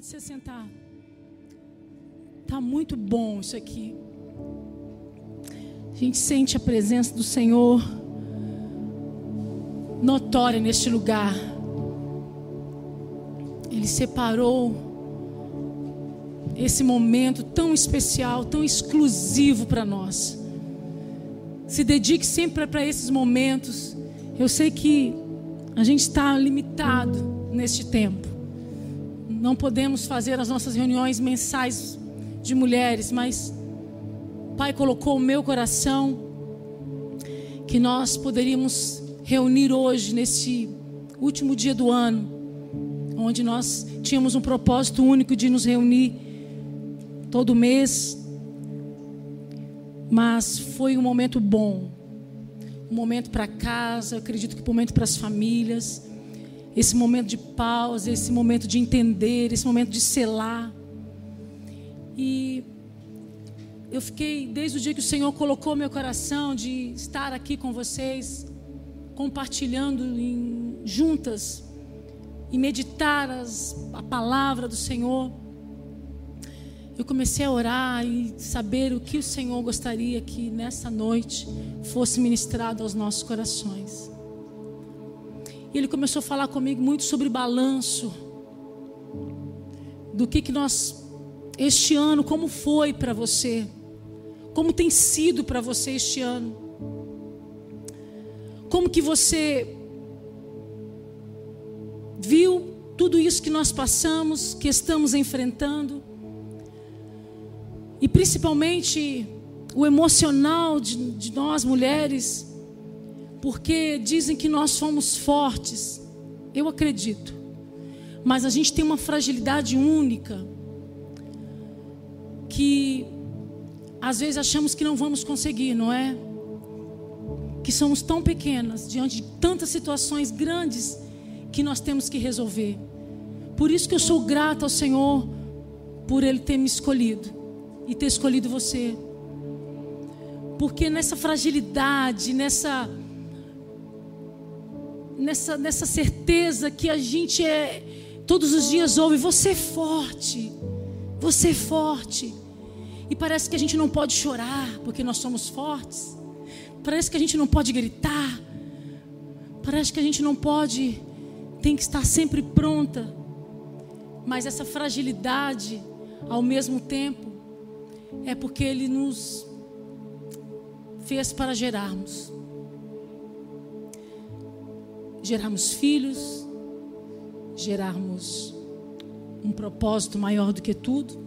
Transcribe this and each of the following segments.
Pode se sentar. Tá muito bom isso aqui. A gente sente a presença do Senhor notória neste lugar. Ele separou esse momento tão especial, tão exclusivo para nós. Se dedique sempre para esses momentos. Eu sei que a gente está limitado neste tempo. Não podemos fazer as nossas reuniões mensais de mulheres, mas Pai colocou o meu coração que nós poderíamos reunir hoje, nesse último dia do ano, onde nós tínhamos um propósito único de nos reunir todo mês, mas foi um momento bom, um momento para casa, acredito que um momento para as famílias esse momento de pausa, esse momento de entender, esse momento de selar. E eu fiquei, desde o dia que o Senhor colocou meu coração de estar aqui com vocês, compartilhando em, juntas e meditar as, a palavra do Senhor. Eu comecei a orar e saber o que o Senhor gostaria que nessa noite fosse ministrado aos nossos corações. E ele começou a falar comigo muito sobre balanço. Do que, que nós, este ano, como foi para você? Como tem sido para você este ano? Como que você viu tudo isso que nós passamos, que estamos enfrentando? E principalmente o emocional de, de nós mulheres porque dizem que nós somos fortes. Eu acredito. Mas a gente tem uma fragilidade única que às vezes achamos que não vamos conseguir, não é? Que somos tão pequenas diante de tantas situações grandes que nós temos que resolver. Por isso que eu sou grata ao Senhor por ele ter me escolhido e ter escolhido você. Porque nessa fragilidade, nessa nessa, nessa certeza que a gente é, todos os dias ouve: você é forte, você é forte. E parece que a gente não pode chorar porque nós somos fortes. Parece que a gente não pode gritar. Parece que a gente não pode, tem que estar sempre pronta. Mas essa fragilidade, ao mesmo tempo, é porque Ele nos fez para gerarmos gerarmos filhos, gerarmos um propósito maior do que tudo.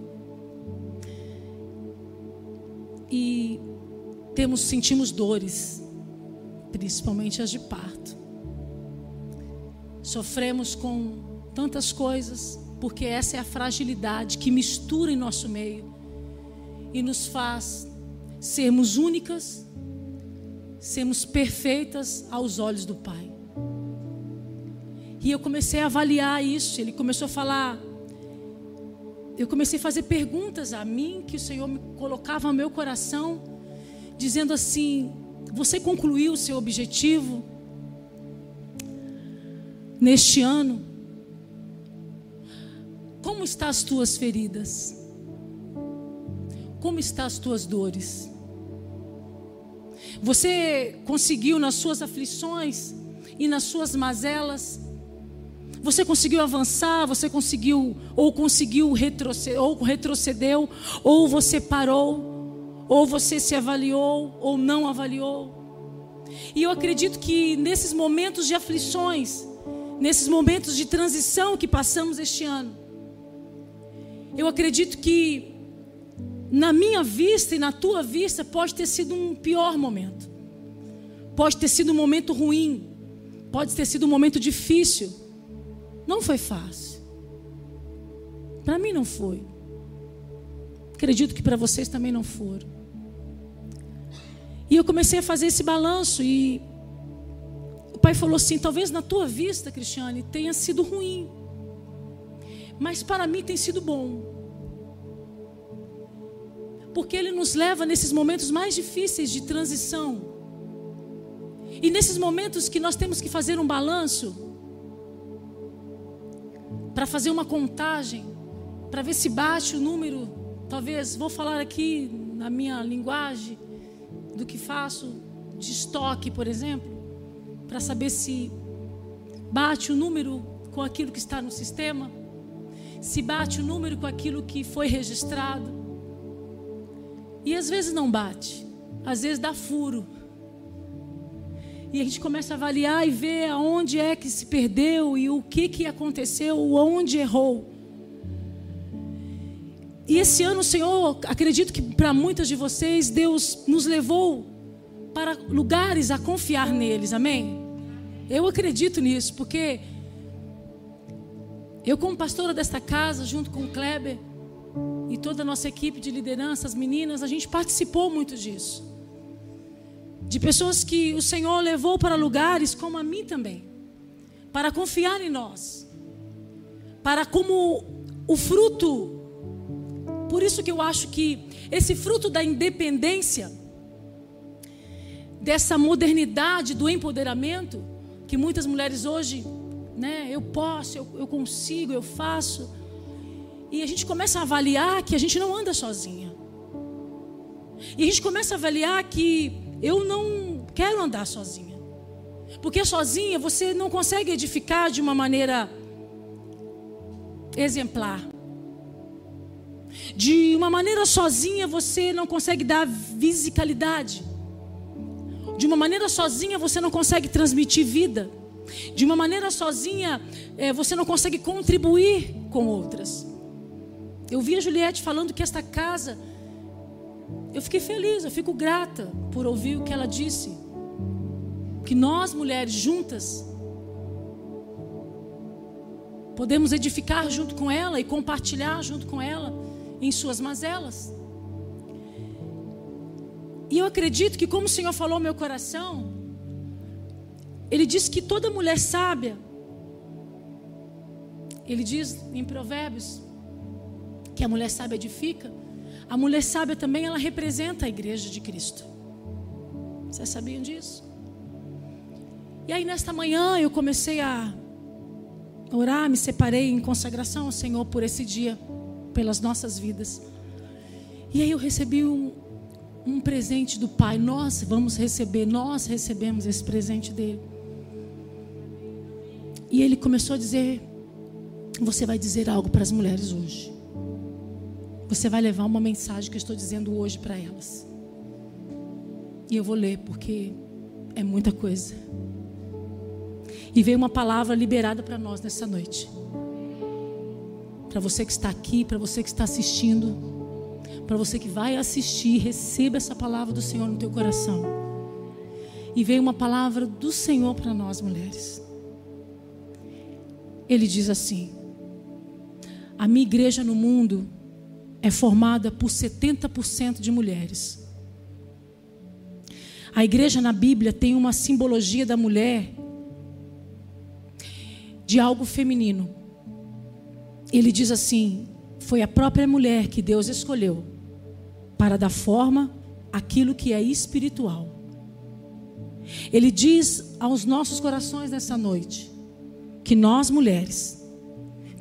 E temos sentimos dores, principalmente as de parto. Sofremos com tantas coisas, porque essa é a fragilidade que mistura em nosso meio e nos faz sermos únicas, sermos perfeitas aos olhos do Pai. E eu comecei a avaliar isso. Ele começou a falar. Eu comecei a fazer perguntas a mim que o Senhor me colocava no meu coração, dizendo assim: Você concluiu o seu objetivo neste ano? Como estão as tuas feridas? Como estão as tuas dores? Você conseguiu nas suas aflições e nas suas mazelas você conseguiu avançar, você conseguiu, ou conseguiu retroceder, ou retrocedeu, ou você parou, ou você se avaliou, ou não avaliou. E eu acredito que nesses momentos de aflições, nesses momentos de transição que passamos este ano, eu acredito que na minha vista e na tua vista pode ter sido um pior momento. Pode ter sido um momento ruim, pode ter sido um momento difícil. Não foi fácil. Para mim não foi. Acredito que para vocês também não foram. E eu comecei a fazer esse balanço e o pai falou assim: talvez na tua vista, Cristiane, tenha sido ruim, mas para mim tem sido bom. Porque ele nos leva nesses momentos mais difíceis de transição. E nesses momentos que nós temos que fazer um balanço, para fazer uma contagem para ver se bate o número. Talvez, vou falar aqui na minha linguagem do que faço de estoque, por exemplo, para saber se bate o número com aquilo que está no sistema, se bate o número com aquilo que foi registrado. E às vezes não bate, às vezes dá furo. E a gente começa a avaliar e ver aonde é que se perdeu e o que, que aconteceu, onde errou. E esse ano, Senhor, acredito que para muitas de vocês, Deus nos levou para lugares a confiar neles, amém? Eu acredito nisso, porque eu, como pastora desta casa, junto com o Kleber e toda a nossa equipe de liderança, as meninas, a gente participou muito disso de pessoas que o Senhor levou para lugares como a mim também, para confiar em nós, para como o fruto. Por isso que eu acho que esse fruto da independência, dessa modernidade do empoderamento, que muitas mulheres hoje, né, eu posso, eu, eu consigo, eu faço, e a gente começa a avaliar que a gente não anda sozinha. E a gente começa a avaliar que eu não quero andar sozinha. Porque sozinha você não consegue edificar de uma maneira exemplar. De uma maneira sozinha você não consegue dar visicalidade. De uma maneira sozinha você não consegue transmitir vida. De uma maneira sozinha é, você não consegue contribuir com outras. Eu vi a Juliette falando que esta casa eu fiquei feliz, eu fico grata por ouvir o que ela disse. Que nós, mulheres, juntas, podemos edificar junto com ela e compartilhar junto com ela em suas mazelas. E eu acredito que, como o Senhor falou ao meu coração, Ele diz que toda mulher sábia, Ele diz em Provérbios, que a mulher sábia edifica, a mulher sábia também, ela representa a igreja de Cristo. Vocês sabiam disso? E aí, nesta manhã, eu comecei a orar, me separei em consagração ao Senhor por esse dia, pelas nossas vidas. E aí, eu recebi um, um presente do Pai. Nós vamos receber, nós recebemos esse presente dele. E ele começou a dizer: Você vai dizer algo para as mulheres hoje. Você vai levar uma mensagem que eu estou dizendo hoje para elas. E eu vou ler porque é muita coisa. E veio uma palavra liberada para nós nessa noite. Para você que está aqui, para você que está assistindo, para você que vai assistir, receba essa palavra do Senhor no teu coração. E veio uma palavra do Senhor para nós mulheres. Ele diz assim: A minha igreja no mundo é formada por 70% de mulheres. A igreja na Bíblia tem uma simbologia da mulher de algo feminino. Ele diz assim: foi a própria mulher que Deus escolheu para dar forma àquilo que é espiritual. Ele diz aos nossos corações nessa noite que nós mulheres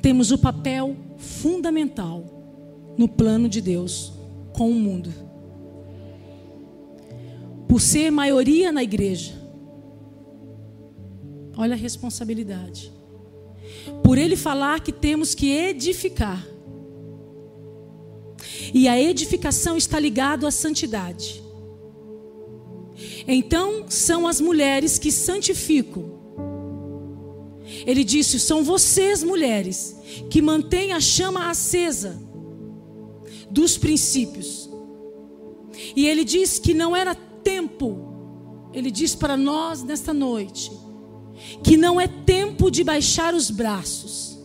temos o papel fundamental no plano de Deus com o mundo. Por ser maioria na igreja, olha a responsabilidade. Por ele falar que temos que edificar. E a edificação está ligado à santidade. Então são as mulheres que santificam. Ele disse: são vocês, mulheres, que mantêm a chama acesa dos princípios. E ele diz que não era tempo, ele diz para nós nesta noite, que não é tempo de baixar os braços,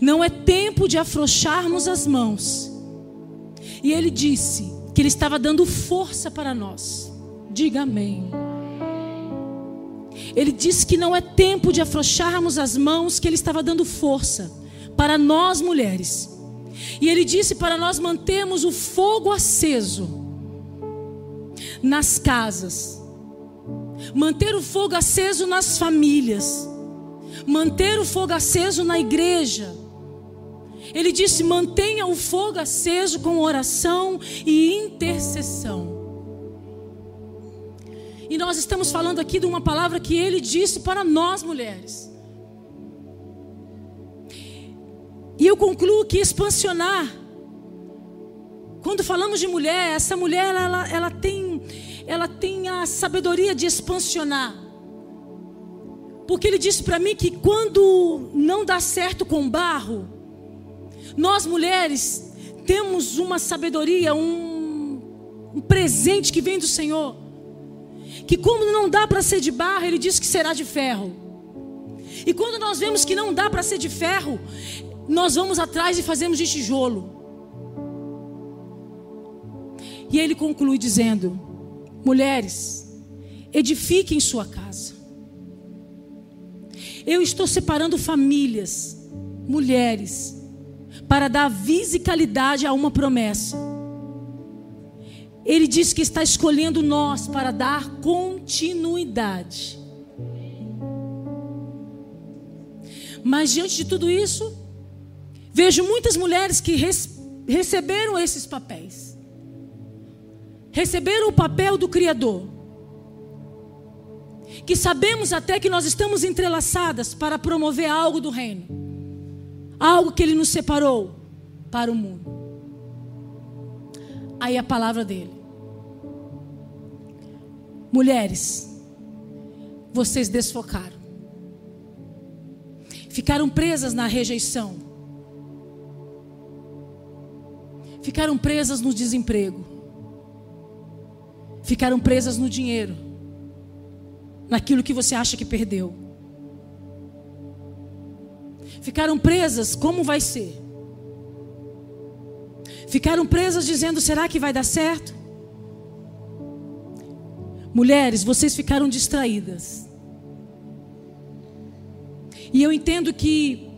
não é tempo de afrouxarmos as mãos. E ele disse que ele estava dando força para nós. Diga amém. Ele disse que não é tempo de afrouxarmos as mãos, que ele estava dando força para nós mulheres e ele disse para nós mantermos o fogo aceso nas casas, manter o fogo aceso nas famílias, manter o fogo aceso na igreja. Ele disse: mantenha o fogo aceso com oração e intercessão. E nós estamos falando aqui de uma palavra que ele disse para nós mulheres. E eu concluo que expansionar, quando falamos de mulher, essa mulher ela, ela, tem, ela tem a sabedoria de expansionar. Porque ele disse para mim que quando não dá certo com barro, nós mulheres temos uma sabedoria, um, um presente que vem do Senhor que como não dá para ser de barro, ele diz que será de ferro. E quando nós vemos que não dá para ser de ferro, nós vamos atrás e fazemos de tijolo. E ele conclui dizendo: Mulheres, edifiquem sua casa. Eu estou separando famílias, mulheres, para dar visicalidade a uma promessa. Ele diz que está escolhendo nós para dar continuidade. Mas diante de tudo isso, vejo muitas mulheres que receberam esses papéis. Receberam o papel do Criador. Que sabemos até que nós estamos entrelaçadas para promover algo do reino. Algo que Ele nos separou para o mundo. Aí a palavra dele. Mulheres, vocês desfocaram. Ficaram presas na rejeição. Ficaram presas no desemprego. Ficaram presas no dinheiro. Naquilo que você acha que perdeu. Ficaram presas, como vai ser? Ficaram presas dizendo: será que vai dar certo? Mulheres, vocês ficaram distraídas. E eu entendo que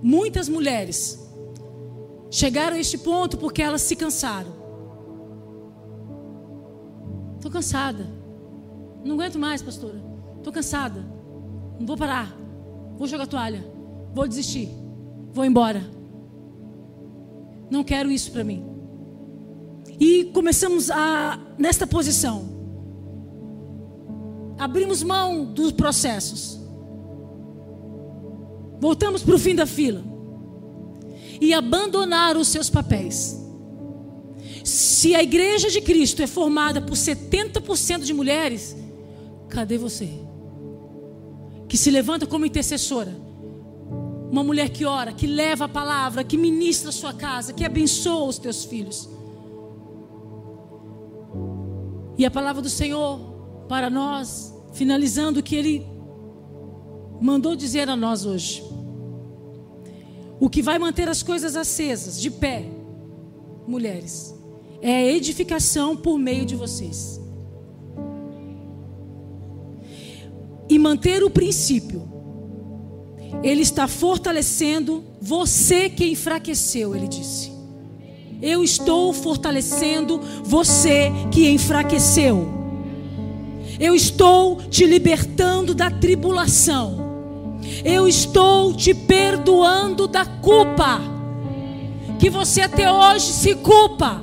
muitas mulheres chegaram a este ponto porque elas se cansaram. Estou cansada. Não aguento mais, pastora. Estou cansada. Não vou parar. Vou jogar toalha. Vou desistir. Vou embora. Não quero isso para mim. E começamos a nesta posição. Abrimos mão dos processos. Voltamos para o fim da fila. E abandonar os seus papéis. Se a igreja de Cristo é formada por 70% de mulheres, cadê você? Que se levanta como intercessora uma mulher que ora, que leva a palavra, que ministra a sua casa, que abençoa os teus filhos. E a palavra do Senhor para nós, finalizando o que Ele mandou dizer a nós hoje. O que vai manter as coisas acesas, de pé, mulheres, é a edificação por meio de vocês. E manter o princípio ele está fortalecendo você que enfraqueceu, ele disse. Eu estou fortalecendo você que enfraqueceu. Eu estou te libertando da tribulação. Eu estou te perdoando da culpa que você até hoje se culpa.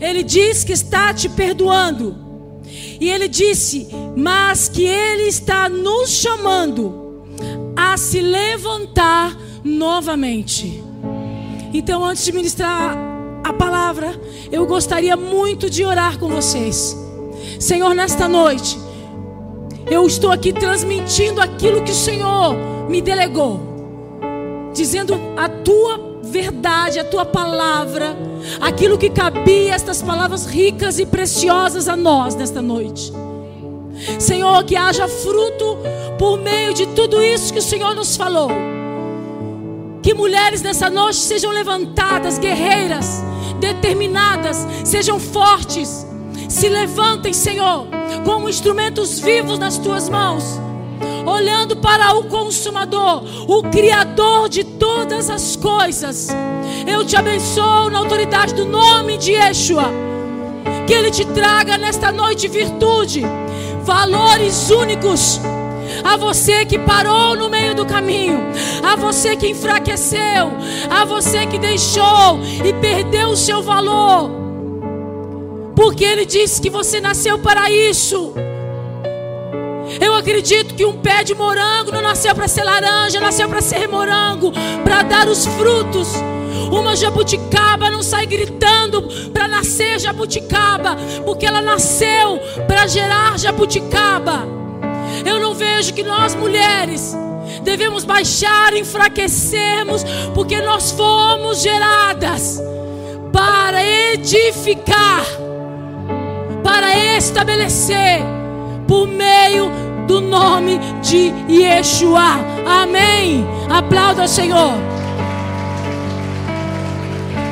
Ele diz que está te perdoando. E ele disse: "Mas que ele está nos chamando a se levantar novamente. Então, antes de ministrar a palavra, eu gostaria muito de orar com vocês. Senhor, nesta noite, eu estou aqui transmitindo aquilo que o Senhor me delegou, dizendo a tua verdade, a tua palavra, aquilo que cabia, estas palavras ricas e preciosas a nós nesta noite. Senhor, que haja fruto por meio de tudo isso que o Senhor nos falou. Que mulheres nessa noite sejam levantadas, guerreiras, determinadas, sejam fortes. Se levantem, Senhor, como instrumentos vivos nas tuas mãos, olhando para o Consumador, o Criador de todas as coisas. Eu te abençoo na autoridade do nome de Yeshua. Que Ele te traga nesta noite virtude valores únicos, a você que parou no meio do caminho, a você que enfraqueceu, a você que deixou e perdeu o seu valor, porque Ele disse que você nasceu para isso. Eu acredito que um pé de morango não nasceu para ser laranja, nasceu para ser morango, para dar os frutos. Uma jabuticaba não sai gritando para nascer jabuticaba, porque ela nasceu para gerar jabuticaba. Eu não vejo que nós mulheres devemos baixar, enfraquecermos, porque nós fomos geradas para edificar, para estabelecer, por meio do nome de Yeshua. Amém. Aplauda o Senhor.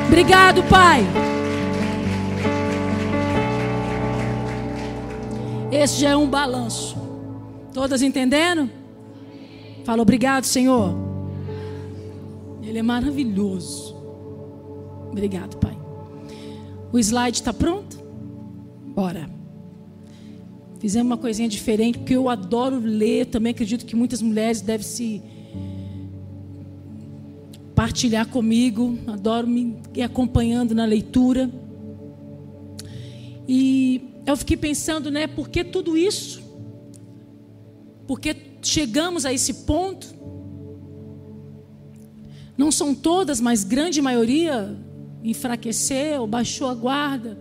Obrigado, Pai. Esse já é um balanço. Todas entendendo? Fala obrigado, Senhor. Ele é maravilhoso. Obrigado, Pai. O slide está pronto? Bora. Fizemos uma coisinha diferente, porque eu adoro ler. Também acredito que muitas mulheres devem se partilhar comigo. Adoro me ir acompanhando na leitura. E eu fiquei pensando, né, por que tudo isso? Porque chegamos a esse ponto. Não são todas, mas grande maioria enfraqueceu, baixou a guarda.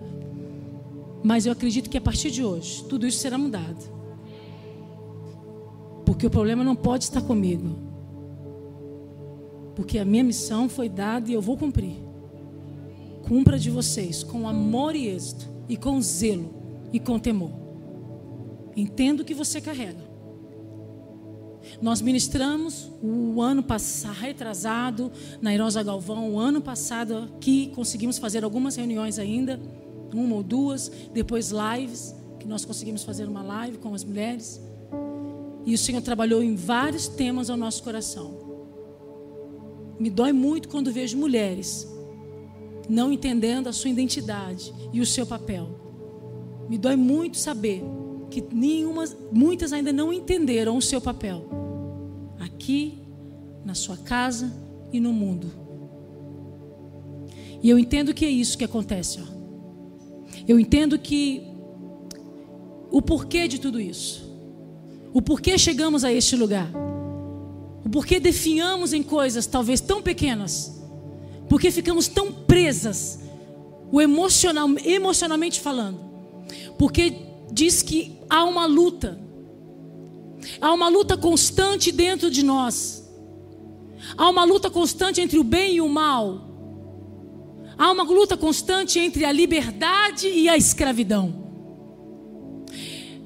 Mas eu acredito que a partir de hoje, tudo isso será mudado. Porque o problema não pode estar comigo. Porque a minha missão foi dada e eu vou cumprir. Cumpra de vocês com amor e êxito, e com zelo, e com temor. Entendo o que você carrega. Nós ministramos o ano passado, retrasado, na Irosa Galvão, o ano passado aqui, conseguimos fazer algumas reuniões ainda uma ou duas, depois lives, que nós conseguimos fazer uma live com as mulheres. E o Senhor trabalhou em vários temas ao nosso coração. Me dói muito quando vejo mulheres não entendendo a sua identidade e o seu papel. Me dói muito saber que nenhuma, muitas ainda não entenderam o seu papel aqui, na sua casa e no mundo. E eu entendo que é isso que acontece. Ó. Eu entendo que o porquê de tudo isso, o porquê chegamos a este lugar, o porquê definhamos em coisas talvez tão pequenas, porque ficamos tão presas, o emocional, emocionalmente falando, porque diz que há uma luta, há uma luta constante dentro de nós, há uma luta constante entre o bem e o mal. Há uma luta constante entre a liberdade e a escravidão.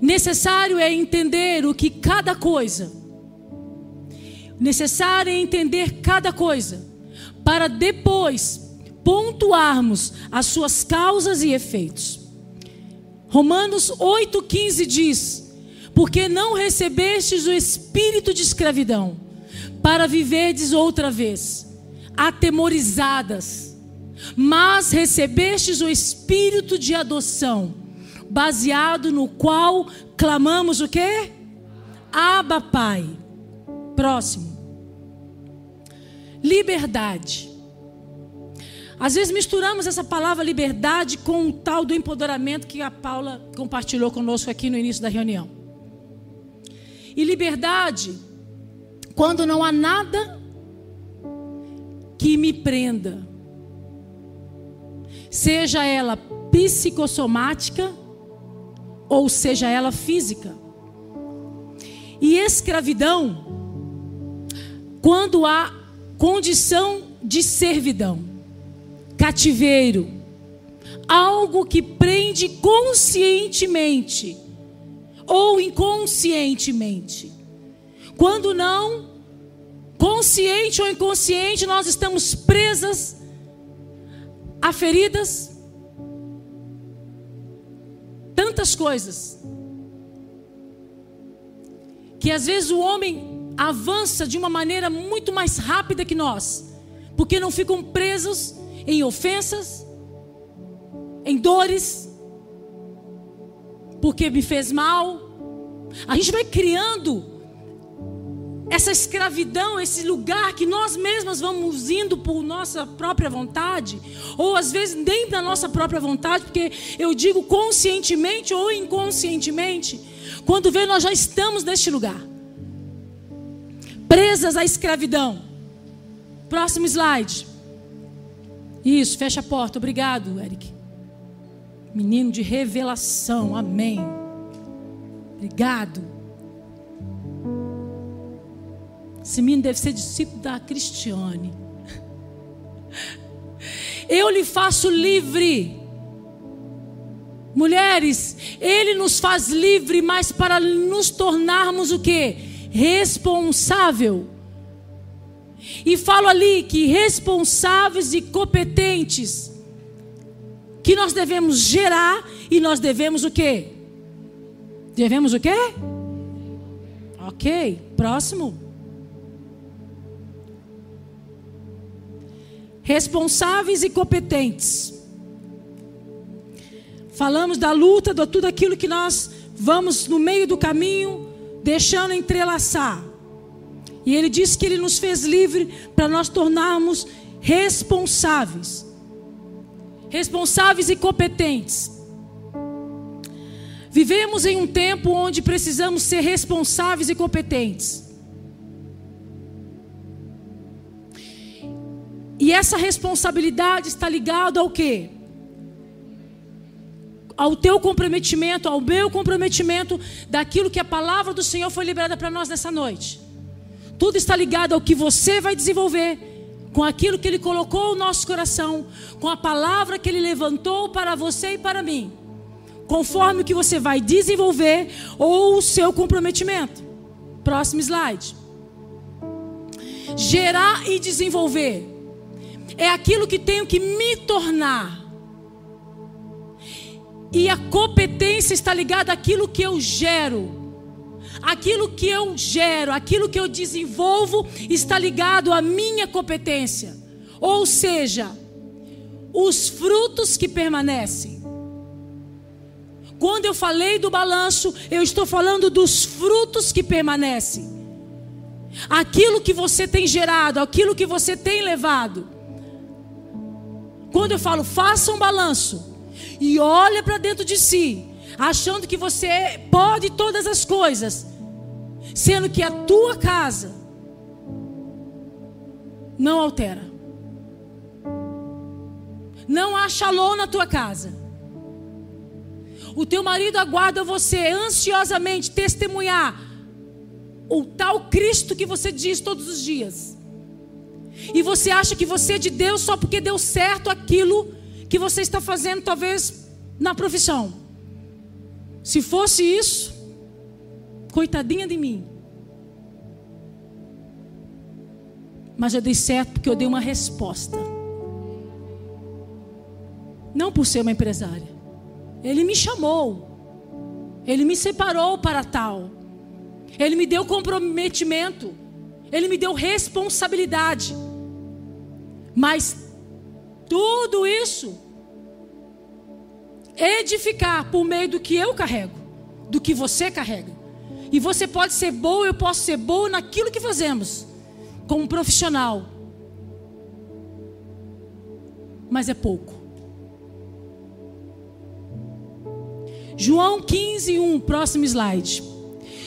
Necessário é entender o que cada coisa. Necessário é entender cada coisa para depois pontuarmos as suas causas e efeitos. Romanos 8,15 diz: Porque não recebestes o espírito de escravidão, para viverdes outra vez, atemorizadas mas recebestes o espírito de adoção, baseado no qual clamamos o quê? Aba Pai. Próximo. Liberdade. Às vezes misturamos essa palavra liberdade com o tal do empoderamento que a Paula compartilhou conosco aqui no início da reunião. E liberdade, quando não há nada que me prenda, seja ela psicossomática ou seja ela física. E escravidão, quando há condição de servidão, cativeiro, algo que prende conscientemente ou inconscientemente. Quando não, consciente ou inconsciente, nós estamos presas há feridas, tantas coisas, que às vezes o homem avança de uma maneira muito mais rápida que nós, porque não ficam presos em ofensas, em dores, porque me fez mal. A gente vai criando essa escravidão, esse lugar que nós mesmas vamos indo por nossa própria vontade, ou às vezes nem da nossa própria vontade, porque eu digo conscientemente ou inconscientemente, quando vê nós já estamos neste lugar. Presas à escravidão. Próximo slide. Isso, fecha a porta. Obrigado, Eric. Menino de revelação. Amém. Obrigado. Esse menino deve ser discípulo da Cristiane. Eu lhe faço livre. Mulheres, ele nos faz livre, mas para nos tornarmos o que? Responsável. E falo ali que responsáveis e competentes que nós devemos gerar e nós devemos o quê? Devemos o quê? OK, próximo. Responsáveis e competentes. Falamos da luta, de tudo aquilo que nós vamos no meio do caminho, deixando entrelaçar. E ele disse que ele nos fez livre para nós tornarmos responsáveis. Responsáveis e competentes. Vivemos em um tempo onde precisamos ser responsáveis e competentes. E essa responsabilidade está ligada ao quê? Ao teu comprometimento, ao meu comprometimento daquilo que a palavra do Senhor foi liberada para nós nessa noite. Tudo está ligado ao que você vai desenvolver, com aquilo que Ele colocou no nosso coração, com a palavra que Ele levantou para você e para mim, conforme o que você vai desenvolver ou o seu comprometimento. Próximo slide. Gerar e desenvolver é aquilo que tenho que me tornar. E a competência está ligada àquilo que eu gero. Aquilo que eu gero, aquilo que eu desenvolvo está ligado à minha competência. Ou seja, os frutos que permanecem. Quando eu falei do balanço, eu estou falando dos frutos que permanecem. Aquilo que você tem gerado, aquilo que você tem levado. Quando eu falo, faça um balanço e olha para dentro de si, achando que você pode todas as coisas, sendo que a tua casa não altera. Não há shalom na tua casa. O teu marido aguarda você ansiosamente testemunhar o tal Cristo que você diz todos os dias. E você acha que você é de Deus só porque deu certo aquilo que você está fazendo, talvez na profissão. Se fosse isso, coitadinha de mim. Mas eu dei certo porque eu dei uma resposta. Não por ser uma empresária. Ele me chamou. Ele me separou para tal. Ele me deu comprometimento. Ele me deu responsabilidade. Mas tudo isso edificar por meio do que eu carrego, do que você carrega. E você pode ser boa, eu posso ser boa naquilo que fazemos, como profissional. Mas é pouco. João 15, 1, próximo slide.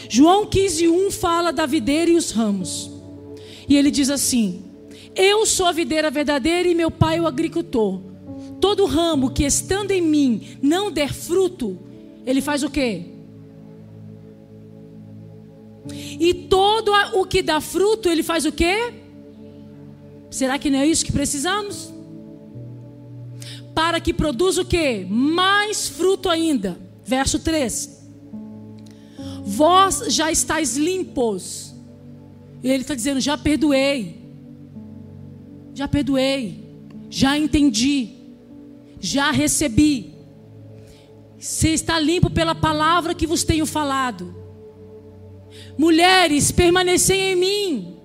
João 15, 1 fala da videira e os ramos. E ele diz assim: eu sou a videira verdadeira e meu pai o agricultor. Todo ramo que estando em mim não der fruto, ele faz o quê? E todo o que dá fruto, ele faz o quê? Será que não é isso que precisamos? Para que produza o quê? Mais fruto ainda. Verso 3. Vós já estáis limpos. E ele está dizendo: já perdoei já perdoei, já entendi, já recebi. Você está limpo pela palavra que vos tenho falado. Mulheres, permanecei em mim,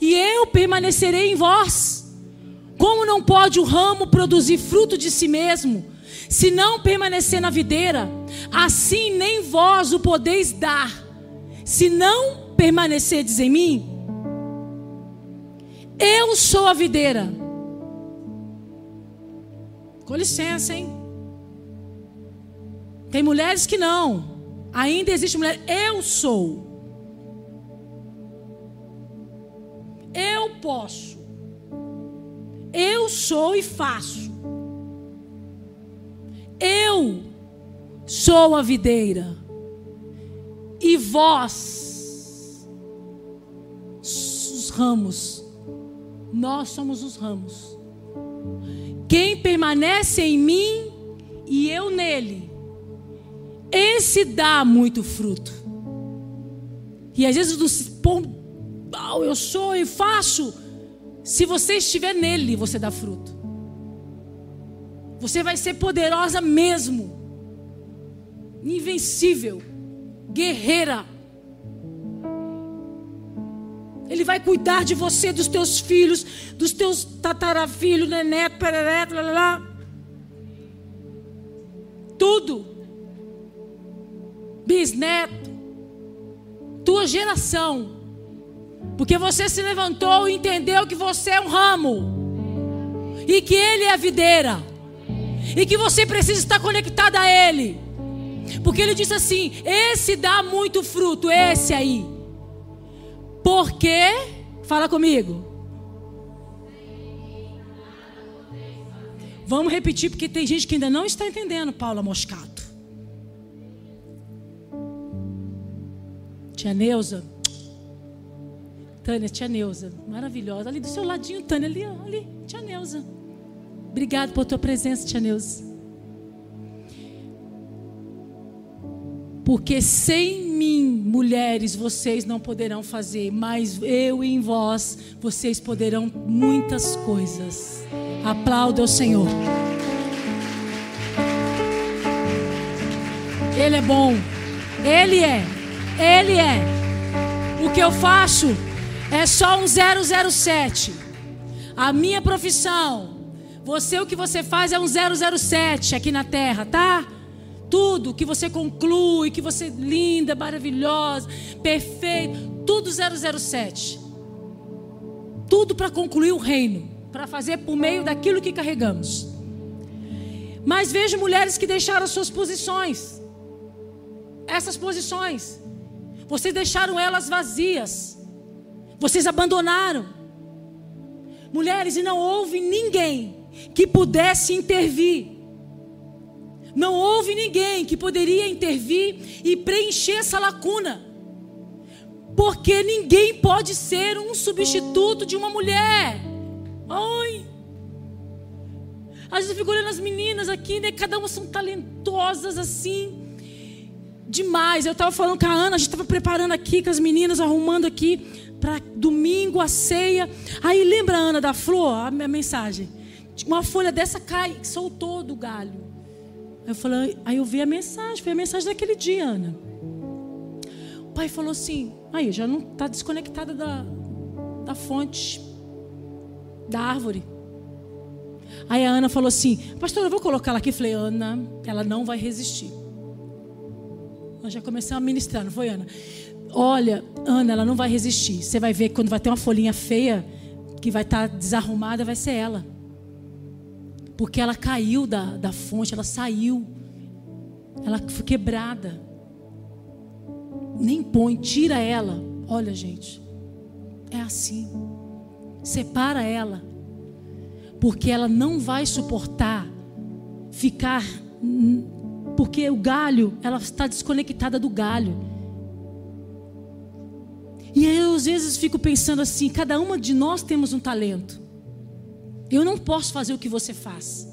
e eu permanecerei em vós. Como não pode o ramo produzir fruto de si mesmo, se não permanecer na videira? Assim nem vós o podeis dar, se não permanecerdes em mim. Eu sou a videira. Com licença, hein? Tem mulheres que não. Ainda existe mulher. Eu sou. Eu posso. Eu sou e faço. Eu sou a videira. E vós, os ramos. Nós somos os ramos. Quem permanece em mim e eu nele, esse dá muito fruto. E às vezes nos pô, eu sou e faço. Se você estiver nele, você dá fruto. Você vai ser poderosa mesmo. Invencível. Guerreira. Ele vai cuidar de você, dos teus filhos, dos teus tatarafilhos, neneto, pereré, lá, lá. Tudo. Bisneto. Tua geração. Porque você se levantou e entendeu que você é um ramo. E que ele é a videira. E que você precisa estar conectada a ele. Porque ele disse assim: esse dá muito fruto, esse aí. Porque, fala comigo. Vamos repetir, porque tem gente que ainda não está entendendo, Paula Moscato. Tia Neuza. Tânia, tia Neuza. Maravilhosa. Ali do seu ladinho, Tânia. Ali, ali. Tia Neuza. Obrigado por tua presença, tia Neuza. Porque sem mim, mulheres, vocês não poderão fazer, mas eu em vós, vocês poderão muitas coisas. Aplauda o Senhor. Ele é bom. Ele é. Ele é. O que eu faço é só um 007. A minha profissão, você o que você faz é um 007 aqui na terra, tá? Tudo que você conclui, que você linda, maravilhosa, perfeita, tudo 007. Tudo para concluir o reino, para fazer por meio daquilo que carregamos. Mas vejo mulheres que deixaram suas posições. Essas posições. Vocês deixaram elas vazias. Vocês abandonaram. Mulheres, e não houve ninguém que pudesse intervir não houve ninguém que poderia intervir e preencher essa lacuna. Porque ninguém pode ser um substituto de uma mulher. Ai. Às vezes eu fico olhando as meninas aqui, né? Cada uma são talentosas assim. Demais. Eu estava falando com a Ana, a gente estava preparando aqui com as meninas, arrumando aqui para domingo a ceia. Aí lembra Ana da flor, a minha mensagem. Uma folha dessa cai, soltou do galho. Eu falei, aí eu vi a mensagem, foi a mensagem daquele dia, Ana. O pai falou assim, aí já não está desconectada da, da fonte, da árvore. Aí a Ana falou assim, pastor, eu vou colocar ela aqui. Falei, Ana, ela não vai resistir. Nós já começamos a ministrar, não foi, Ana? Olha, Ana, ela não vai resistir. Você vai ver que quando vai ter uma folhinha feia, que vai estar tá desarrumada, vai ser ela. Porque ela caiu da, da fonte, ela saiu. Ela foi quebrada. Nem põe, tira ela. Olha, gente, é assim. Separa ela. Porque ela não vai suportar ficar. Porque o galho, ela está desconectada do galho. E eu às vezes fico pensando assim: cada uma de nós temos um talento. Eu não posso fazer o que você faz.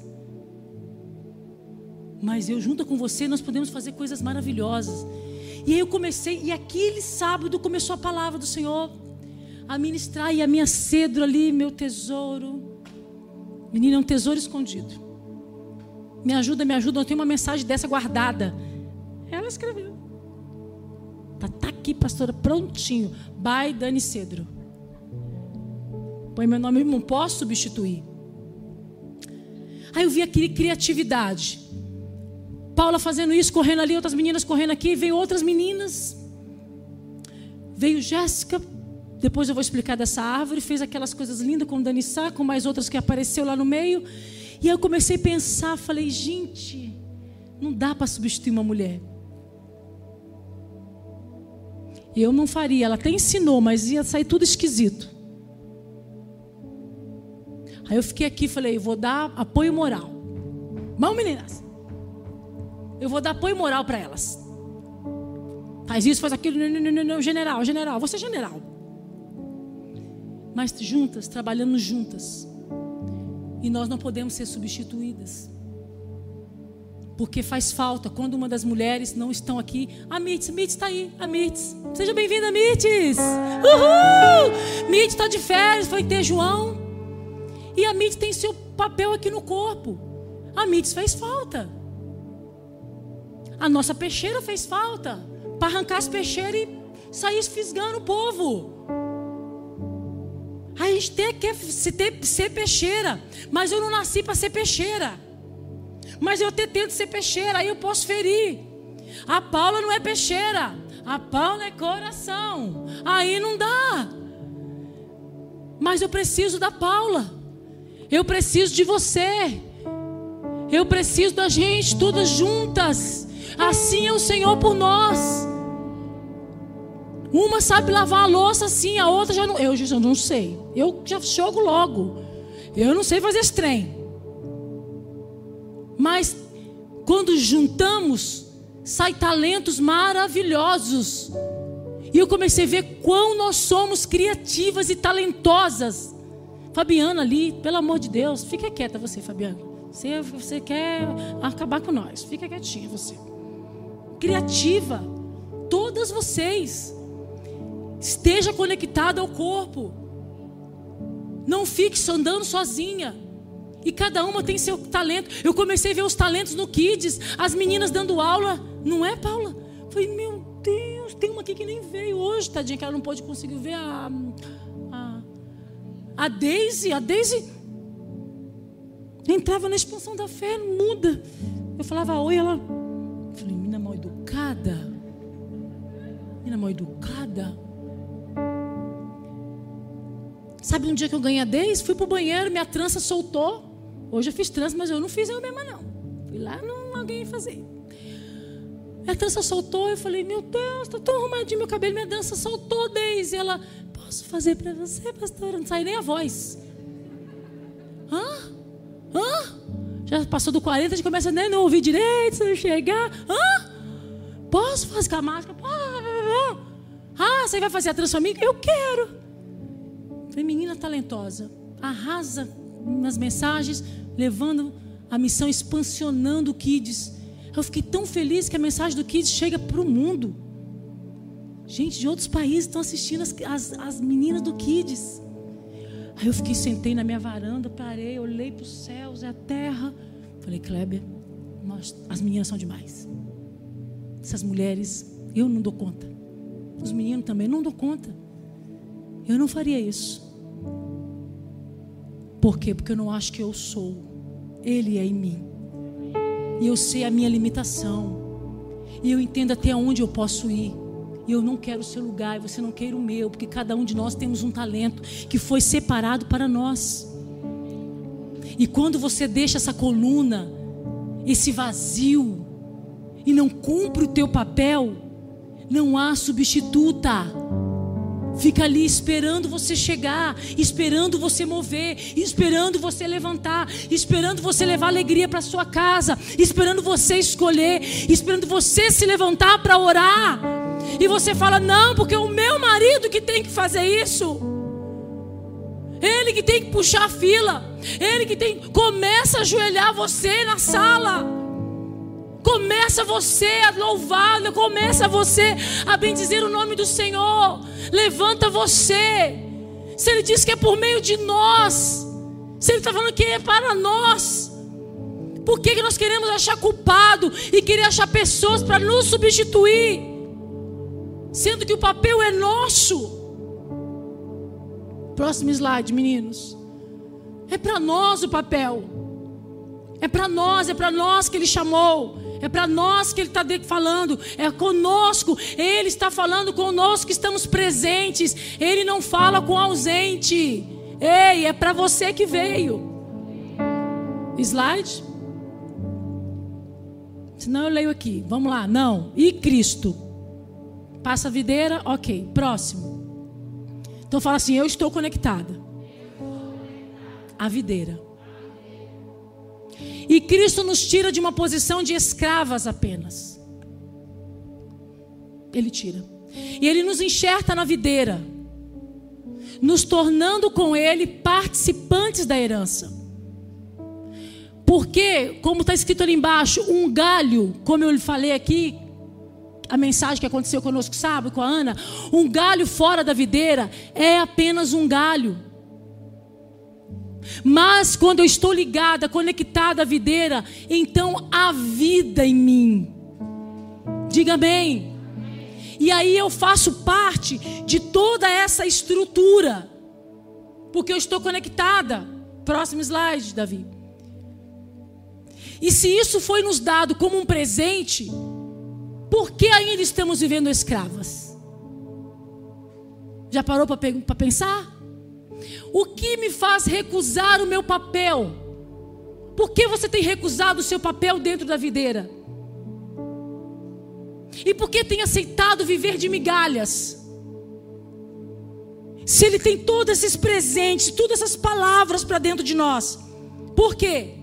Mas eu, junto com você, nós podemos fazer coisas maravilhosas. E aí eu comecei, e aquele sábado começou a palavra do Senhor a ministrar, e a minha cedro ali, meu tesouro. Menina, é um tesouro escondido. Me ajuda, me ajuda. Eu tenho uma mensagem dessa guardada. Ela escreveu. Tá, tá aqui, pastora, prontinho. By Dani Cedro. Põe meu nome, não posso substituir. Aí eu vi aquele criatividade. Paula fazendo isso, correndo ali, outras meninas correndo aqui, veio outras meninas. Veio Jéssica, Depois eu vou explicar dessa árvore. Fez aquelas coisas lindas com Dani Sá, com mais outras que apareceu lá no meio. E aí eu comecei a pensar, falei, gente, não dá para substituir uma mulher. Eu não faria, ela até ensinou, mas ia sair tudo esquisito. Aí eu fiquei aqui, falei, vou dar apoio moral. Vamos, meninas. Eu vou dar apoio moral para elas. Faz isso, faz aquilo. Não, não, não, não, general, general, você é general. Mas juntas, trabalhando juntas. E nós não podemos ser substituídas. Porque faz falta quando uma das mulheres não estão aqui. A Mitz, Mitz está aí, a Mitz. Seja bem-vinda, Mitz. Uhul! Mitz está de férias, foi ter João. E a Mitz tem seu papel aqui no corpo. A Mitz fez falta. A nossa peixeira fez falta. Para arrancar as peixeiras e sair fisgando o povo. A gente tem que ser, ser peixeira. Mas eu não nasci para ser peixeira. Mas eu até tento ser peixeira, aí eu posso ferir. A Paula não é peixeira, a Paula é coração. Aí não dá. Mas eu preciso da Paula. Eu preciso de você. Eu preciso da gente, todas juntas. Assim é o Senhor por nós. Uma sabe lavar a louça assim, a outra já não. Eu já não sei. Eu já jogo logo. Eu não sei fazer esse trem. Mas quando juntamos, sai talentos maravilhosos. E eu comecei a ver quão nós somos criativas e talentosas. Fabiana ali, pelo amor de Deus, fica quieta você, Fabiana. Você, você quer acabar com nós. Fica quietinha você. Criativa. Todas vocês. Esteja conectada ao corpo. Não fique andando sozinha. E cada uma tem seu talento. Eu comecei a ver os talentos no Kids, as meninas dando aula. Não é, Paula? Falei, meu Deus, tem uma aqui que nem veio hoje, tadinha, que ela não pôde conseguir ver a. A, a Daisy. A Daisy entrava na expansão da fé, muda. Eu falava, oi, ela. Eu falei, menina mal educada. Menina mal educada. Sabe um dia que eu ganhei a Daisy? Fui pro banheiro, minha trança soltou. Hoje eu fiz trança, mas eu não fiz eu mesma, não. Fui lá, não alguém fazer. A trança soltou, eu falei, meu Deus, está tão arrumadinho meu cabelo, minha dança soltou, Deise. Ela, posso fazer para você, pastora? Não sai nem a voz. Hã? Hã? Já passou do 40, a gente começa nem não ouvir direito, se chegar. Hã? Posso fazer com a máscara? Ah, você vai fazer a transformação? Eu quero. Falei, menina talentosa, arrasa nas mensagens, levando a missão, expansionando o Kids. Eu fiquei tão feliz que a mensagem do Kids chega para o mundo. Gente de outros países estão assistindo as, as, as meninas do Kids. Aí eu fiquei, sentei na minha varanda, parei, olhei para os céus e a terra. Falei, Kleber, nós, as meninas são demais. Essas mulheres, eu não dou conta. Os meninos também não dou conta. Eu não faria isso. Por quê? Porque eu não acho que eu sou. Ele é em mim. E eu sei a minha limitação. E eu entendo até onde eu posso ir. E eu não quero o seu lugar, e você não quer o meu, porque cada um de nós temos um talento que foi separado para nós. E quando você deixa essa coluna, esse vazio, e não cumpre o teu papel, não há substituta. Fica ali esperando você chegar, esperando você mover, esperando você levantar, esperando você levar alegria para sua casa, esperando você escolher, esperando você se levantar para orar. E você fala: "Não, porque é o meu marido que tem que fazer isso". Ele que tem que puxar a fila, ele que tem começa a ajoelhar você na sala. Começa você a louvar, começa você a bendizer o nome do Senhor. Levanta você. Se Ele diz que é por meio de nós, se Ele está falando que é para nós, por que, que nós queremos achar culpado e querer achar pessoas para nos substituir, sendo que o papel é nosso? Próximo slide, meninos. É para nós o papel. É para nós, é para nós que Ele chamou. É para nós que Ele está falando, é conosco. Ele está falando conosco que estamos presentes. Ele não fala com ausente. Ei, é para você que veio. Slide. Senão eu leio aqui. Vamos lá. Não. E Cristo. Passa a videira. Ok. Próximo. Então fala assim: Eu estou conectada. A videira. E Cristo nos tira de uma posição de escravas apenas. Ele tira. E ele nos enxerta na videira, nos tornando com ele participantes da herança. Porque, como está escrito ali embaixo, um galho, como eu lhe falei aqui, a mensagem que aconteceu conosco sábado com a Ana, um galho fora da videira é apenas um galho. Mas quando eu estou ligada, conectada à videira, então há vida em mim. Diga amém. E aí eu faço parte de toda essa estrutura. Porque eu estou conectada. Próximo slide, Davi. E se isso foi nos dado como um presente, por que ainda estamos vivendo escravas? Já parou para pensar? O que me faz recusar o meu papel? Por que você tem recusado o seu papel dentro da videira? E por que tem aceitado viver de migalhas? Se ele tem todos esses presentes, todas essas palavras para dentro de nós, por quê?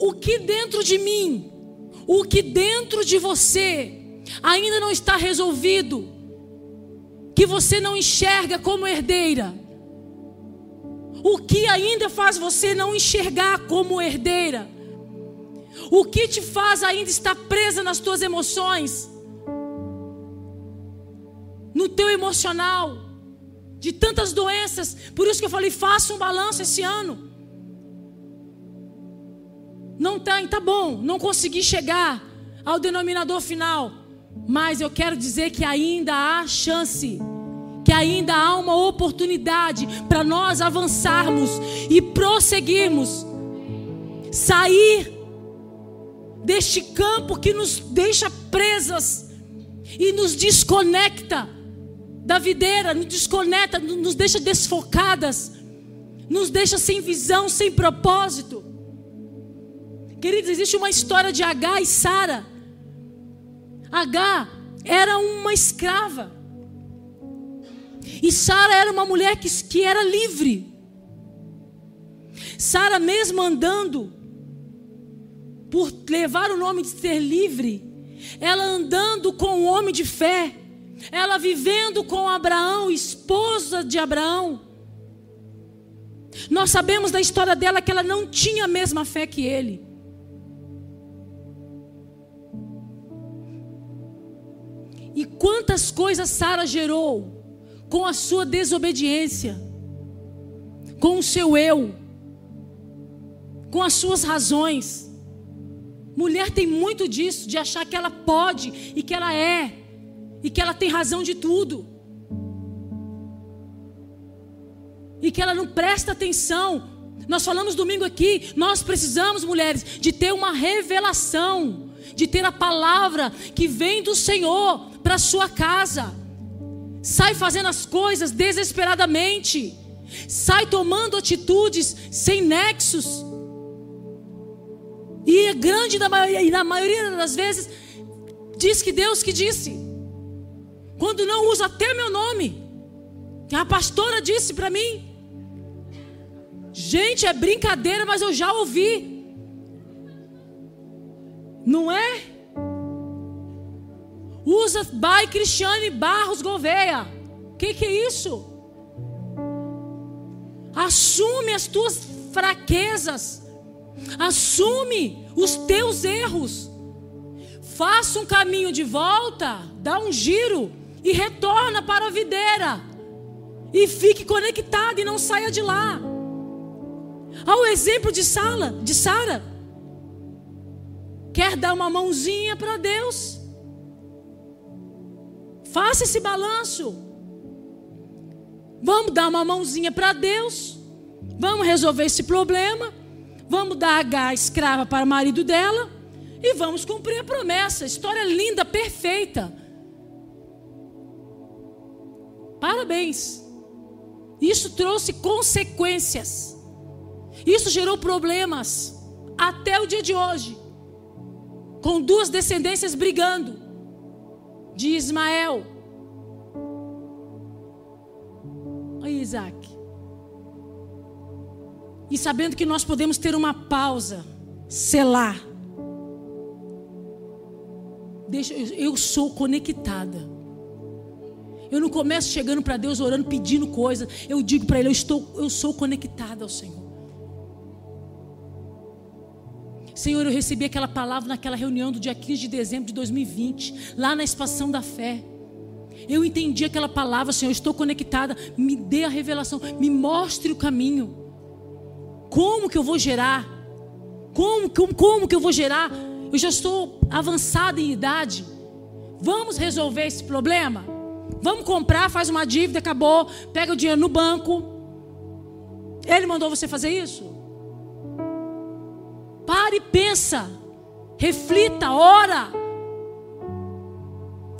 O que dentro de mim, o que dentro de você ainda não está resolvido, que você não enxerga como herdeira? O que ainda faz você não enxergar como herdeira? O que te faz ainda estar presa nas tuas emoções? No teu emocional? De tantas doenças. Por isso que eu falei, faça um balanço esse ano. Não tem, tá bom, não consegui chegar ao denominador final. Mas eu quero dizer que ainda há chance, que ainda há uma oportunidade para nós avançarmos e prosseguirmos, sair deste campo que nos deixa presas e nos desconecta da videira, nos desconecta, nos deixa desfocadas, nos deixa sem visão, sem propósito. Queridos, existe uma história de H e Sara. H era uma escrava. E Sara era uma mulher que, que era livre. Sara, mesmo andando, por levar o nome de ser livre, ela andando com um homem de fé, ela vivendo com Abraão, esposa de Abraão. Nós sabemos da história dela que ela não tinha a mesma fé que ele. Quantas coisas Sara gerou com a sua desobediência, com o seu eu, com as suas razões. Mulher tem muito disso, de achar que ela pode e que ela é, e que ela tem razão de tudo. E que ela não presta atenção. Nós falamos domingo aqui, nós precisamos, mulheres, de ter uma revelação, de ter a palavra que vem do Senhor para sua casa. Sai fazendo as coisas desesperadamente. Sai tomando atitudes sem nexos. E a grande da maioria, e na maioria das vezes diz que Deus que disse. Quando não usa até meu nome. A pastora disse para mim. Gente, é brincadeira, mas eu já ouvi. Não é? Usa by Cristiane Barros Gouveia. O que, que é isso? Assume as tuas fraquezas. Assume os teus erros. Faça um caminho de volta, dá um giro e retorna para a videira. E fique conectado e não saia de lá. Ao exemplo de Sala, de Sara. Quer dar uma mãozinha para Deus? Faça esse balanço. Vamos dar uma mãozinha para Deus. Vamos resolver esse problema. Vamos dar H escrava para o marido dela e vamos cumprir a promessa. História linda, perfeita. Parabéns. Isso trouxe consequências. Isso gerou problemas até o dia de hoje. Com duas descendências brigando de Ismael e Isaac. E sabendo que nós podemos ter uma pausa, selar. Deixa, eu sou conectada. Eu não começo chegando para Deus orando, pedindo coisa. Eu digo para Ele, eu estou, eu sou conectada ao Senhor. Senhor, eu recebi aquela palavra naquela reunião do dia 15 de dezembro de 2020, lá na expansão da fé. Eu entendi aquela palavra, Senhor, estou conectada. Me dê a revelação, me mostre o caminho. Como que eu vou gerar? Como, como, como que eu vou gerar? Eu já estou avançada em idade. Vamos resolver esse problema? Vamos comprar, faz uma dívida, acabou, pega o dinheiro no banco. Ele mandou você fazer isso? Pare e pensa. Reflita, ora.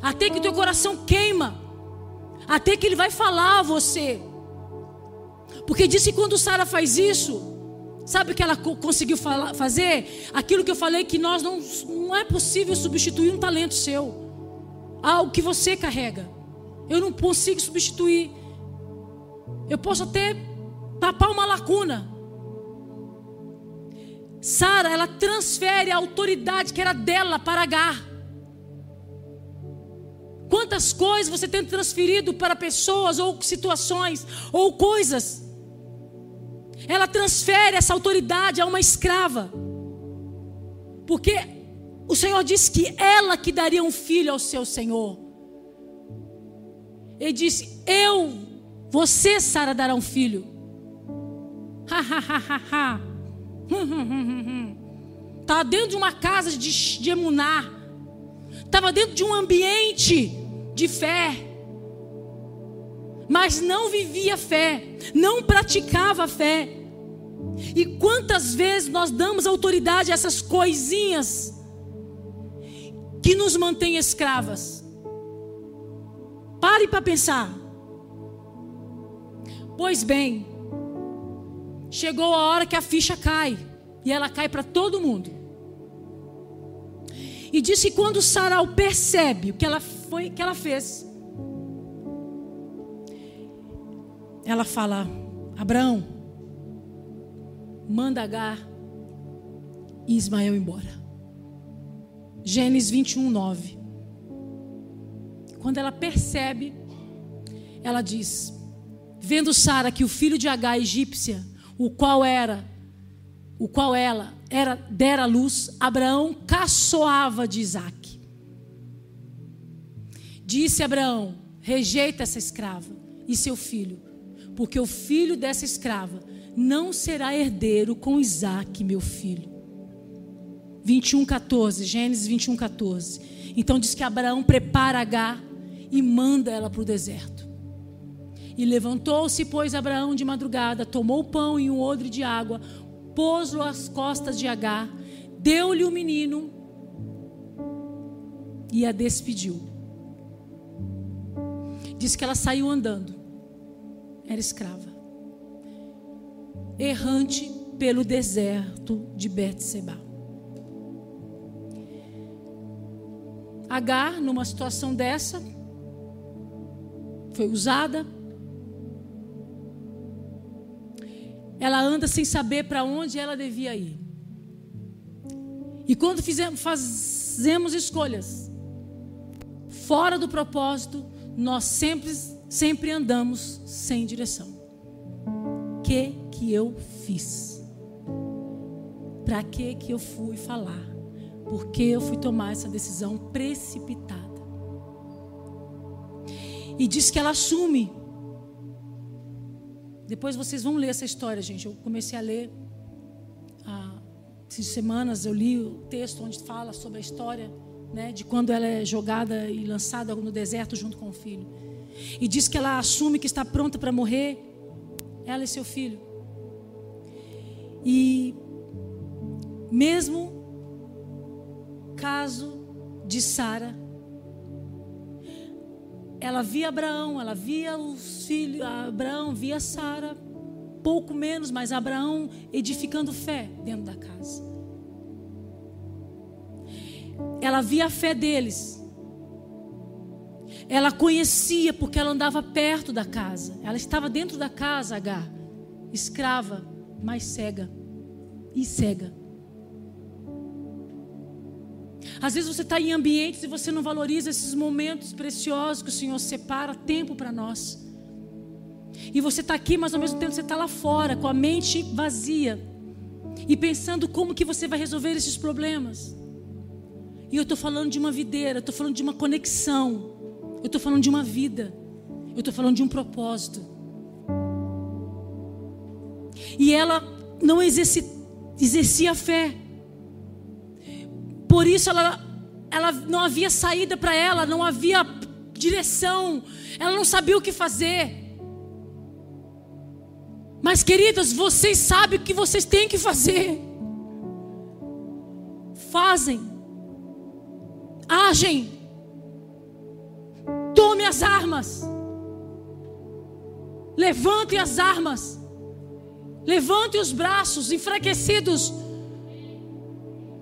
Até que teu coração queima. Até que ele vai falar a você. Porque disse que quando Sara faz isso, sabe o que ela conseguiu fazer? Aquilo que eu falei que nós não, não é possível substituir um talento seu. Algo que você carrega. Eu não consigo substituir. Eu posso até tapar uma lacuna. Sara, ela transfere a autoridade que era dela para Agar. Quantas coisas você tem transferido para pessoas ou situações ou coisas? Ela transfere essa autoridade a uma escrava. Porque o Senhor disse que ela que daria um filho ao seu Senhor. Ele disse: Eu, você, Sara, dará um filho. Ha, ha, ha, ha, ha. Estava dentro de uma casa de, de emunar. Estava dentro de um ambiente de fé. Mas não vivia fé. Não praticava fé. E quantas vezes nós damos autoridade a essas coisinhas que nos mantêm escravas? Pare para pensar. Pois bem, chegou a hora que a ficha cai. E ela cai para todo mundo. E disse que quando Saral percebe o que ela, foi, que ela fez, ela fala: Abraão, manda Agar e Ismael embora. Gênesis 21, 9. Quando ela percebe, ela diz: Vendo Sara que o filho de Agar, egípcia, o qual era, o qual ela era dera luz, Abraão caçoava de Isaac. Disse Abraão: Rejeita essa escrava e seu filho, porque o filho dessa escrava não será herdeiro com Isaac, meu filho. 21, 14, Gênesis 21, 14. Então diz que Abraão prepara Agar e manda ela para o deserto. E levantou-se, pois, Abraão de madrugada, tomou pão e um odre de água, pôs-lo às costas de Agar, deu-lhe o menino e a despediu. Diz que ela saiu andando, era escrava, errante pelo deserto de Betseba. Agar, numa situação dessa, foi usada. Ela anda sem saber para onde ela devia ir. E quando fizemos, fazemos escolhas fora do propósito, nós sempre, sempre andamos sem direção. Que que eu fiz? Para que que eu fui falar? Por que eu fui tomar essa decisão precipitada? E diz que ela assume. Depois vocês vão ler essa história, gente. Eu comecei a ler há semanas. Eu li o texto onde fala sobre a história né, de quando ela é jogada e lançada no deserto junto com o filho. E diz que ela assume que está pronta para morrer, ela e seu filho. E Mesmo caso de Sara, ela via Abraão, ela via os filhos, Abraão via Sara, pouco menos, mas Abraão edificando fé dentro da casa. Ela via a fé deles. Ela conhecia porque ela andava perto da casa. Ela estava dentro da casa, H, escrava, mas cega e cega. Às vezes você está em ambientes e você não valoriza esses momentos preciosos que o Senhor separa tempo para nós. E você está aqui, mas ao mesmo tempo você está lá fora, com a mente vazia. E pensando como que você vai resolver esses problemas. E eu estou falando de uma videira, estou falando de uma conexão. Eu estou falando de uma vida. Eu estou falando de um propósito. E ela não exercia fé. Por isso ela, ela não havia saída para ela, não havia direção, ela não sabia o que fazer. Mas, queridas, vocês sabem o que vocês têm que fazer. Fazem, agem, tome as armas, levante as armas, levante os braços enfraquecidos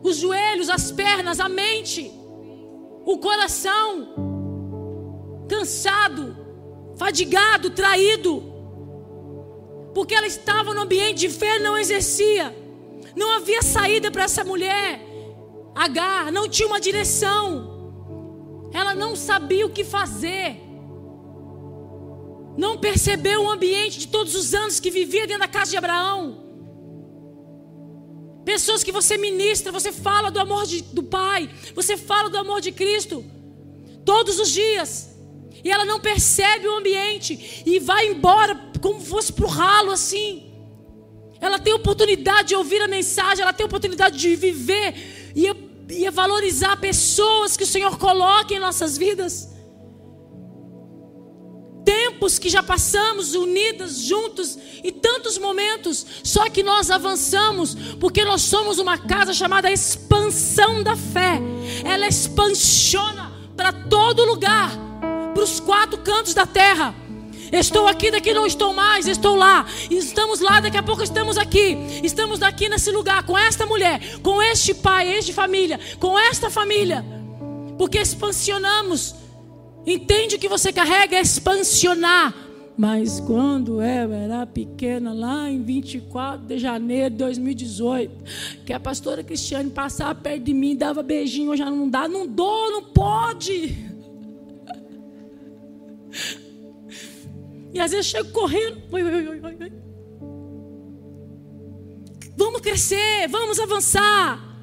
os joelhos, as pernas, a mente, o coração, cansado, fadigado, traído, porque ela estava no ambiente de fé, não exercia, não havia saída para essa mulher, Agar, não tinha uma direção, ela não sabia o que fazer, não percebeu o ambiente de todos os anos que vivia dentro da casa de Abraão. Pessoas que você ministra, você fala do amor de, do Pai, você fala do amor de Cristo, todos os dias. E ela não percebe o ambiente e vai embora como fosse para o ralo assim. Ela tem oportunidade de ouvir a mensagem, ela tem oportunidade de viver e, e valorizar pessoas que o Senhor coloca em nossas vidas tempos que já passamos unidas, juntos, e tantos momentos, só que nós avançamos, porque nós somos uma casa chamada expansão da fé. Ela expansiona para todo lugar, para os quatro cantos da terra. Estou aqui, daqui não estou mais, estou lá. Estamos lá, daqui a pouco estamos aqui. Estamos aqui nesse lugar com esta mulher, com este pai, este família, com esta família. Porque expansionamos Entende que você carrega é expansionar. Mas quando eu era pequena, lá em 24 de janeiro de 2018, que a pastora Cristiane passava perto de mim, dava beijinho, já não dá, não dou, não pode. E às vezes eu chego correndo. Vamos crescer, vamos avançar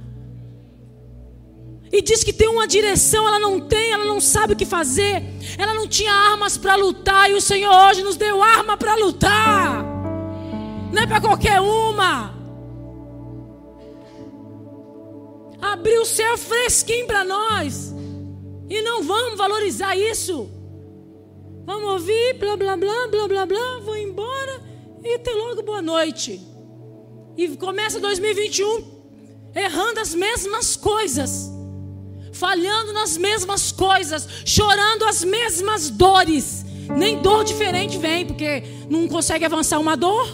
e diz que tem uma direção, ela não tem, ela não sabe o que fazer, ela não tinha armas para lutar, e o Senhor hoje nos deu arma para lutar, não é para qualquer uma. Abriu o céu fresquinho para nós, e não vamos valorizar isso. Vamos ouvir, blá blá blá, blá blá blá, vou embora e até logo boa noite. E começa 2021 errando as mesmas coisas falhando nas mesmas coisas, chorando as mesmas dores. Nem dor diferente vem, porque não consegue avançar uma dor.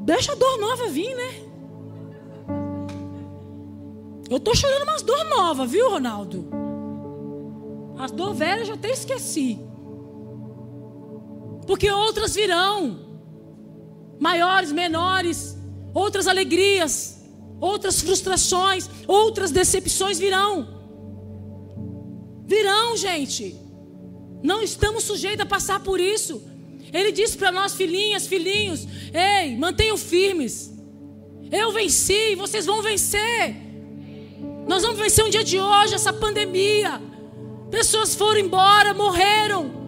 Deixa a dor nova vir, né? Eu tô chorando umas dor nova, viu, Ronaldo? As dor velhas já até esqueci. Porque outras virão. Maiores, menores, outras alegrias, outras frustrações, outras decepções virão. Virão, gente. Não estamos sujeitos a passar por isso. Ele disse para nós, filhinhas, filhinhos: Ei, mantenham firmes. Eu venci, vocês vão vencer. Nós vamos vencer um dia de hoje, essa pandemia. Pessoas foram embora, morreram.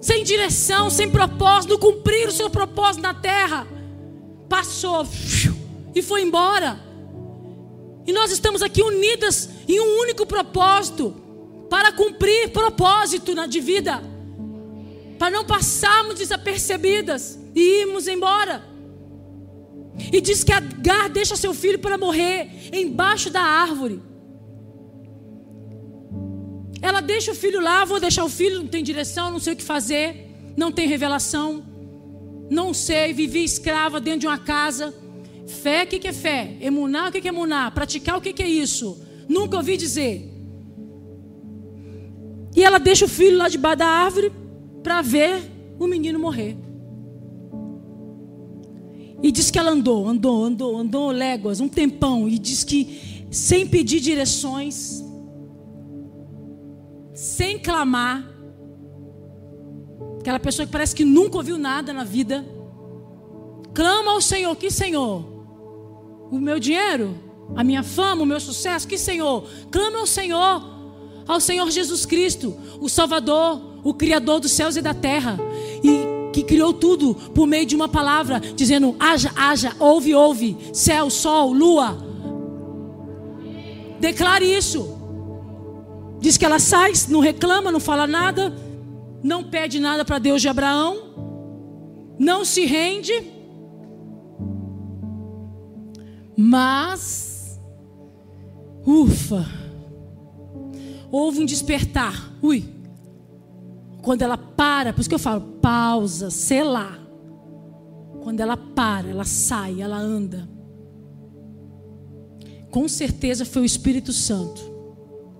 Sem direção, sem propósito, não cumpriram o seu propósito na terra. Passou e foi embora. E nós estamos aqui unidas em um único propósito para cumprir propósito na de vida, para não passarmos desapercebidas e irmos embora. E diz que Agar deixa seu filho para morrer embaixo da árvore. Ela deixa o filho lá, vou deixar o filho, não tem direção, não sei o que fazer, não tem revelação, não sei, vivi escrava dentro de uma casa. Fé, o que, é fé? Emunar, o que, que é emunar? Praticar, o que, que é isso? Nunca ouvi dizer. E ela deixa o filho lá debaixo da árvore para ver o menino morrer. E diz que ela andou, andou, andou, andou léguas, um tempão. E diz que sem pedir direções, sem clamar, aquela pessoa que parece que nunca ouviu nada na vida, clama ao Senhor: Que Senhor? O meu dinheiro? A minha fama? O meu sucesso? Que Senhor? Clama ao Senhor, ao Senhor Jesus Cristo, o Salvador, o Criador dos céus e da terra. E que criou tudo por meio de uma palavra, dizendo: haja, haja, ouve, ouve, céu, sol, lua. Declare isso. Diz que ela sai, não reclama, não fala nada, não pede nada para Deus de Abraão, não se rende, mas, ufa, houve um despertar. Ui, quando ela para, por isso que eu falo, pausa, selar. Quando ela para, ela sai, ela anda. Com certeza foi o Espírito Santo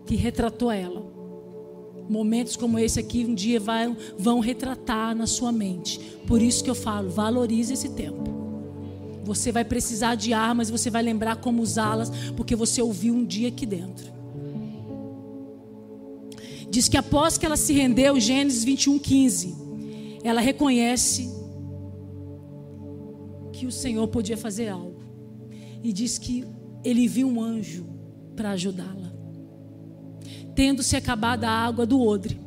que retratou ela. Momentos como esse aqui um dia vai, vão retratar na sua mente. Por isso que eu falo, valorize esse tempo. Você vai precisar de armas, você vai lembrar como usá-las, porque você ouviu um dia aqui dentro. Diz que após que ela se rendeu, Gênesis 21, 15, ela reconhece que o Senhor podia fazer algo. E diz que ele viu um anjo para ajudá-la. Tendo-se acabado a água do odre,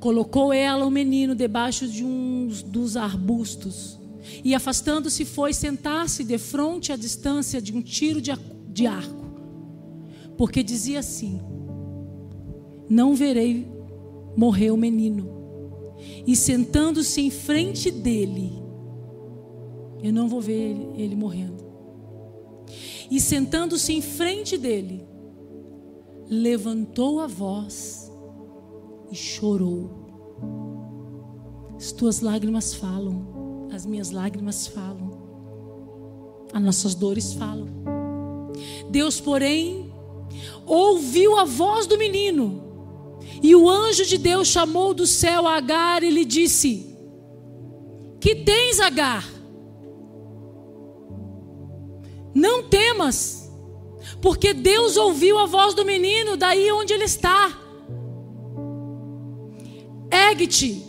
colocou ela, o menino, debaixo de um dos arbustos. E afastando-se, foi sentar-se de frente à distância de um tiro de arco. Porque dizia assim: não verei morrer o menino. E sentando-se em frente dele, eu não vou ver ele, ele morrendo. E sentando-se em frente dele, levantou a voz e chorou. As tuas lágrimas falam, as minhas lágrimas falam, as nossas dores falam. Deus, porém, ouviu a voz do menino e o anjo de Deus chamou do céu Agar e lhe disse: Que tens, Agar? Não temas, porque Deus ouviu a voz do menino daí onde ele está. Ergue-te,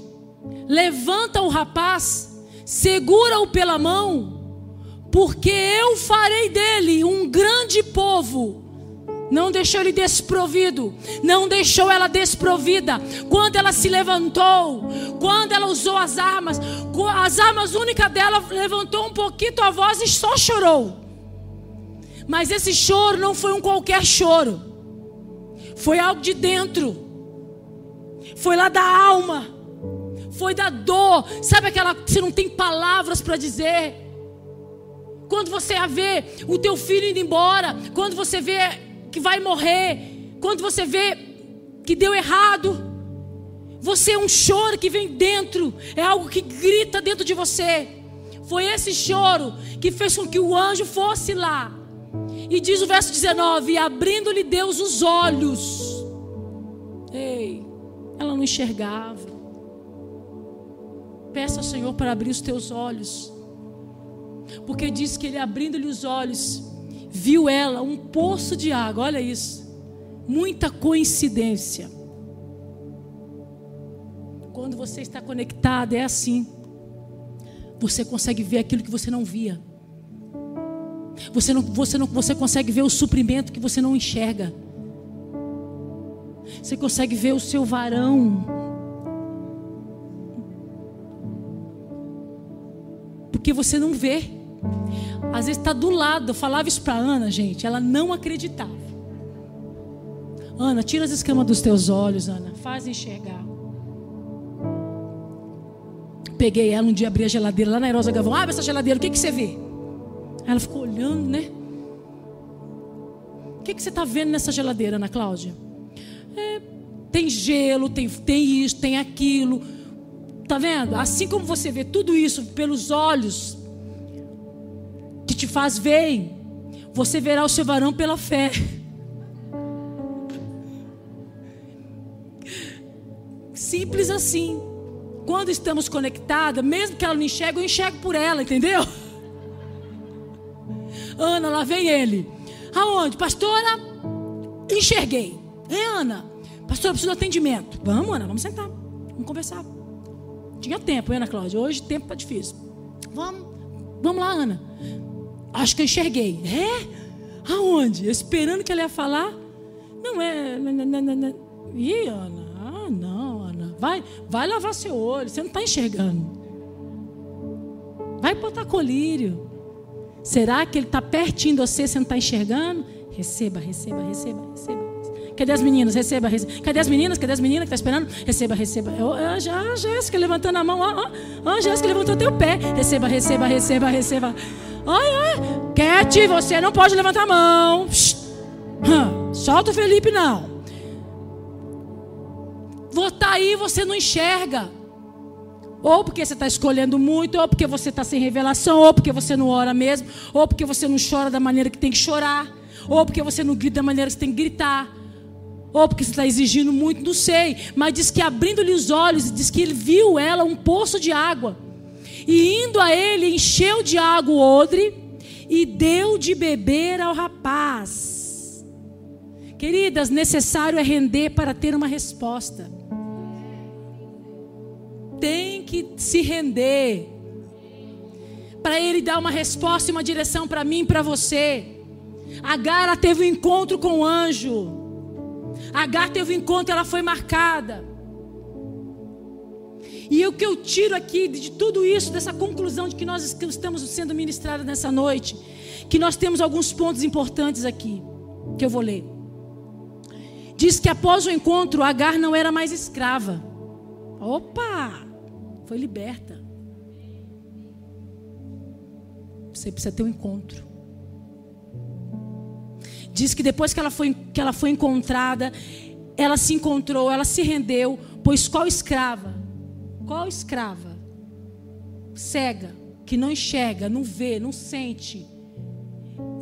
levanta o rapaz, segura-o pela mão, porque eu farei dele um grande povo não deixou ele desprovido, não deixou ela desprovida. Quando ela se levantou, quando ela usou as armas, as armas únicas dela levantou um pouquinho a voz e só chorou. Mas esse choro não foi um qualquer choro, foi algo de dentro, foi lá da alma, foi da dor. Sabe aquela que você não tem palavras para dizer? Quando você vê o teu filho indo embora, quando você vê que vai morrer, quando você vê que deu errado, você é um choro que vem dentro, é algo que grita dentro de você. Foi esse choro que fez com que o anjo fosse lá. E diz o verso 19: E abrindo-lhe Deus os olhos. Ei, ela não enxergava. Peça ao Senhor para abrir os teus olhos. Porque diz que ele abrindo-lhe os olhos, viu ela um poço de água. Olha isso. Muita coincidência. Quando você está conectado, é assim. Você consegue ver aquilo que você não via. Você, não, você, não, você consegue ver o suprimento que você não enxerga. Você consegue ver o seu varão. Porque você não vê. Às vezes está do lado. Eu falava isso para Ana, gente. Ela não acreditava. Ana, tira as escamas dos teus olhos, Ana. Faz enxergar. Peguei ela um dia, abri a geladeira lá na Erosa Gavão. Abre essa geladeira, o que, que você vê? Ela ficou olhando, né? O que, que você está vendo nessa geladeira, Ana Cláudia? É, tem gelo, tem, tem isso, tem aquilo. Tá vendo? Assim como você vê tudo isso pelos olhos que te faz ver, você verá o seu varão pela fé. Simples assim. Quando estamos conectadas, mesmo que ela não enxergue, eu enxergo por ela, entendeu? Ana, lá vem ele. Aonde? Pastora, enxerguei. É, Ana? Pastora, preciso de atendimento. Vamos, Ana, vamos sentar. Vamos conversar. Tinha tempo, Ana Cláudia. Hoje o tempo está difícil. Vamos. Vamos lá, Ana. Acho que eu enxerguei. É? Aonde? Esperando que ela ia falar. Não é. Ih, Ana. Ah, não, Ana. Vai, vai lavar seu olho. Você não está enxergando. Vai botar colírio. Será que ele está pertinho de você, você não está enxergando? Receba, receba, receba, receba. Cadê as meninas? Receba, receba. Cadê as meninas? Cadê as meninas que tá esperando? Receba, receba. Eu, já, Jéssica levantando a mão. Ó, ó, a Jéssica levantou teu pé. Receba, receba, receba, receba. Ai, ai. Cat, você não pode levantar a mão. Hum, solta o Felipe, não. Vou tá aí, você não enxerga. Ou porque você está escolhendo muito, ou porque você está sem revelação, ou porque você não ora mesmo, ou porque você não chora da maneira que tem que chorar, ou porque você não grita da maneira que você tem que gritar, ou porque você está exigindo muito, não sei. Mas diz que abrindo-lhe os olhos, diz que ele viu ela um poço de água. E indo a ele, encheu de água o odre e deu de beber ao rapaz. Queridas, necessário é render para ter uma resposta tem que se render. Para ele dar uma resposta e uma direção para mim e para você. Agar teve um encontro com o anjo. Agar teve um encontro, ela foi marcada. E o que eu tiro aqui de tudo isso, dessa conclusão de que nós estamos sendo ministrados nessa noite, que nós temos alguns pontos importantes aqui, que eu vou ler. Diz que após o encontro, Agar não era mais escrava. Opa! foi liberta. Você precisa ter um encontro. Diz que depois que ela foi, que ela foi encontrada, ela se encontrou, ela se rendeu, pois qual escrava? Qual escrava? Cega, que não enxerga, não vê, não sente,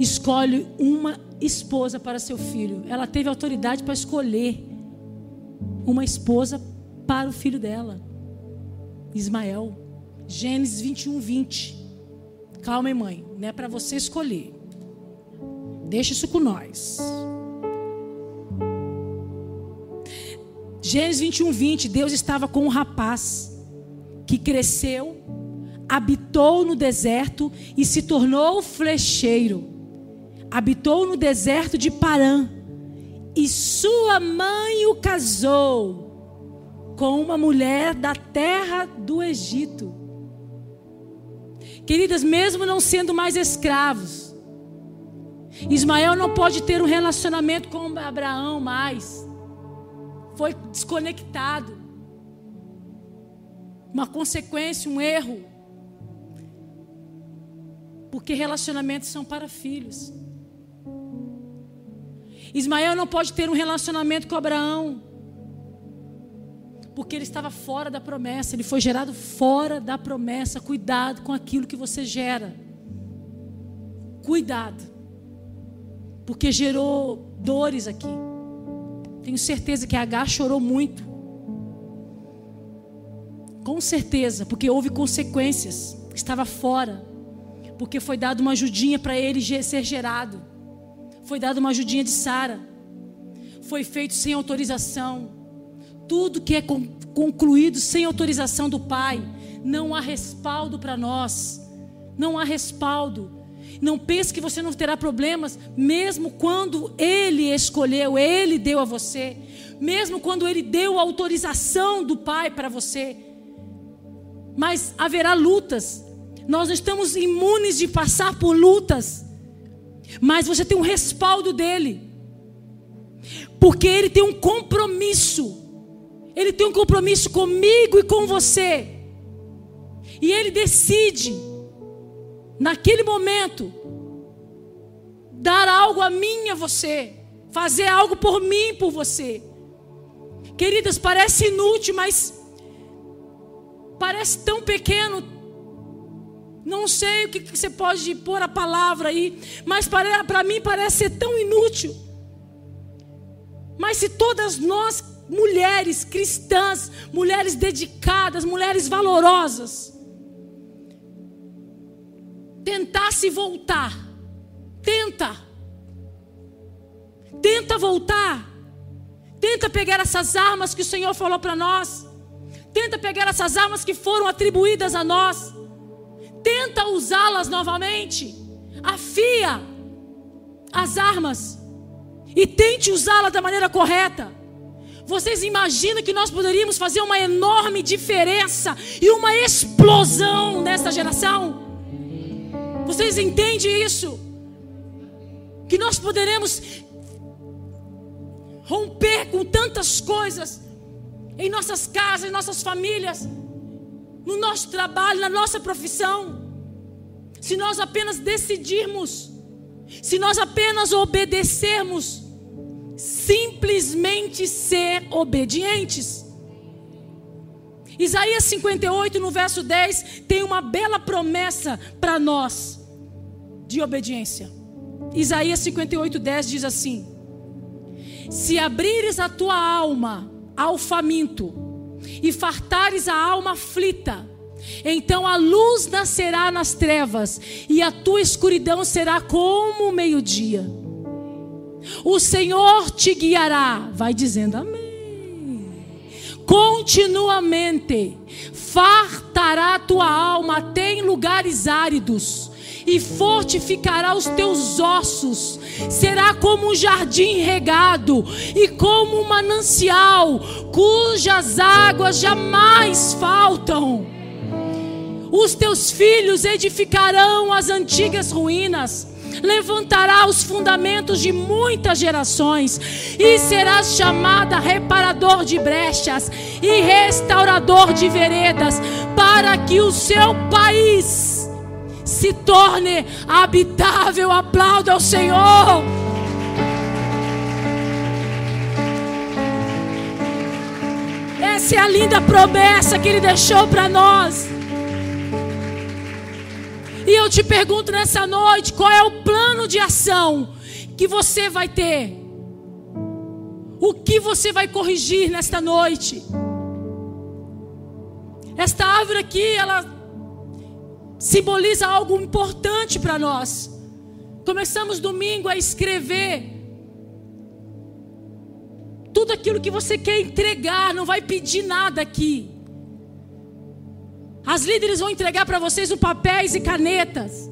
escolhe uma esposa para seu filho. Ela teve autoridade para escolher uma esposa para o filho dela. Ismael. Gênesis 21, 20. Calma, mãe, não é para você escolher. Deixa isso com nós. Gênesis 21, 20. Deus estava com um rapaz que cresceu, habitou no deserto e se tornou flecheiro. Habitou no deserto de Parã. E sua mãe o casou com uma mulher da terra do Egito. Queridas, mesmo não sendo mais escravos, Ismael não pode ter um relacionamento com Abraão mais. Foi desconectado. Uma consequência, um erro. Porque relacionamentos são para filhos. Ismael não pode ter um relacionamento com Abraão porque ele estava fora da promessa, ele foi gerado fora da promessa. Cuidado com aquilo que você gera. Cuidado, porque gerou dores aqui. Tenho certeza que a H chorou muito. Com certeza, porque houve consequências. Estava fora, porque foi dado uma ajudinha para ele ser gerado. Foi dado uma ajudinha de Sara. Foi feito sem autorização tudo que é concluído sem autorização do Pai, não há respaldo para nós. Não há respaldo. Não pense que você não terá problemas, mesmo quando Ele escolheu, Ele deu a você, mesmo quando Ele deu a autorização do Pai para você. Mas haverá lutas. Nós não estamos imunes de passar por lutas, mas você tem um respaldo dele, porque Ele tem um compromisso ele tem um compromisso comigo e com você. E ele decide, naquele momento, dar algo a mim e a você, fazer algo por mim e por você. Queridas, parece inútil, mas parece tão pequeno. Não sei o que, você pode pôr a palavra aí, mas para mim parece ser tão inútil. Mas se todas nós, mulheres cristãs, mulheres dedicadas, mulheres valorosas, tentasse voltar, tenta, tenta voltar Tenta pegar essas armas que o Senhor falou para nós. Tenta pegar essas armas que foram atribuídas a nós. Tenta usá-las novamente. Afia as armas e tente usá-las da maneira correta. Vocês imaginam que nós poderíamos fazer uma enorme diferença e uma explosão nesta geração? Vocês entendem isso? Que nós poderemos romper com tantas coisas em nossas casas, em nossas famílias, no nosso trabalho, na nossa profissão. Se nós apenas decidirmos, se nós apenas obedecermos, simplesmente ser obedientes. Isaías 58, no verso 10, tem uma bela promessa para nós de obediência. Isaías 58, 10 diz assim: se abrires a tua alma ao faminto e fartares a alma aflita, então a luz nascerá nas trevas e a tua escuridão será como o meio-dia. O Senhor te guiará, vai dizendo amém. Continuamente fartará tua alma até em lugares áridos e fortificará os teus ossos. Será como um jardim regado e como um manancial, cujas águas jamais faltam. Os teus filhos edificarão as antigas ruínas levantará os fundamentos de muitas gerações, e serás chamada reparador de brechas e restaurador de veredas, para que o seu país se torne habitável. Aplauda ao Senhor. Essa é a linda promessa que Ele deixou para nós. E eu te pergunto nessa noite: qual é o plano de ação que você vai ter? O que você vai corrigir nesta noite? Esta árvore aqui, ela simboliza algo importante para nós. Começamos domingo a escrever tudo aquilo que você quer entregar, não vai pedir nada aqui. As líderes vão entregar para vocês um papéis e canetas.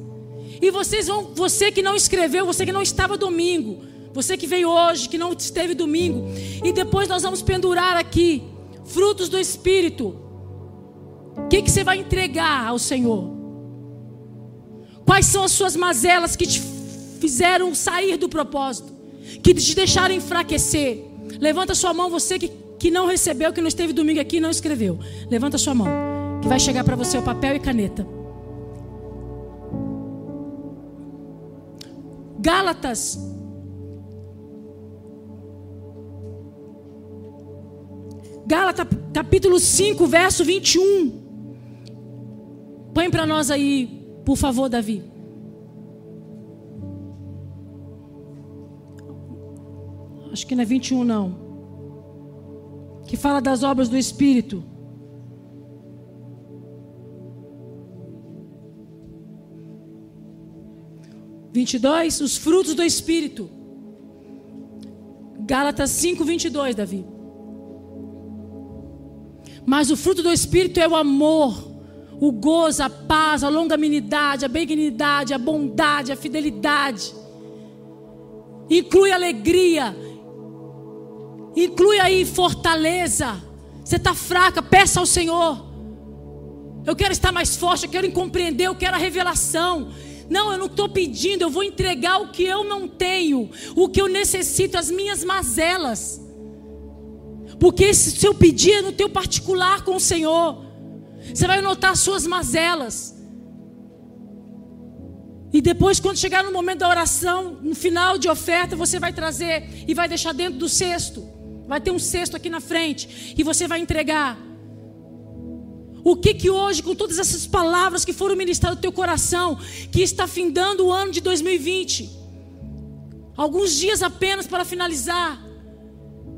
E vocês vão, você que não escreveu, você que não estava domingo, você que veio hoje, que não esteve domingo, e depois nós vamos pendurar aqui frutos do Espírito. O que, que você vai entregar ao Senhor? Quais são as suas mazelas que te fizeram sair do propósito? Que te deixaram enfraquecer? Levanta sua mão, você que, que não recebeu, que não esteve domingo aqui não escreveu. Levanta sua mão, que vai chegar para você o papel e caneta. Gálatas. Gálatas capítulo 5, verso 21. Põe para nós aí por favor, Davi. Acho que não é 21, não. Que fala das obras do Espírito. Vinte e dois, os frutos do Espírito. Gálatas 5, 22, Davi. Mas o fruto do Espírito é o amor, o gozo, a paz, a longanimidade, a benignidade, a bondade, a fidelidade. Inclui alegria. Inclui aí fortaleza. Você está fraca, peça ao Senhor. Eu quero estar mais forte, eu quero compreender, eu quero a revelação. Não, eu não estou pedindo, eu vou entregar o que eu não tenho, o que eu necessito, as minhas mazelas. Porque se eu pedir é no teu particular com o Senhor. Você vai notar suas mazelas. E depois, quando chegar no momento da oração, no final de oferta, você vai trazer e vai deixar dentro do cesto. Vai ter um cesto aqui na frente. E você vai entregar. O que que hoje, com todas essas palavras que foram ministradas no teu coração, que está findando o ano de 2020, alguns dias apenas para finalizar,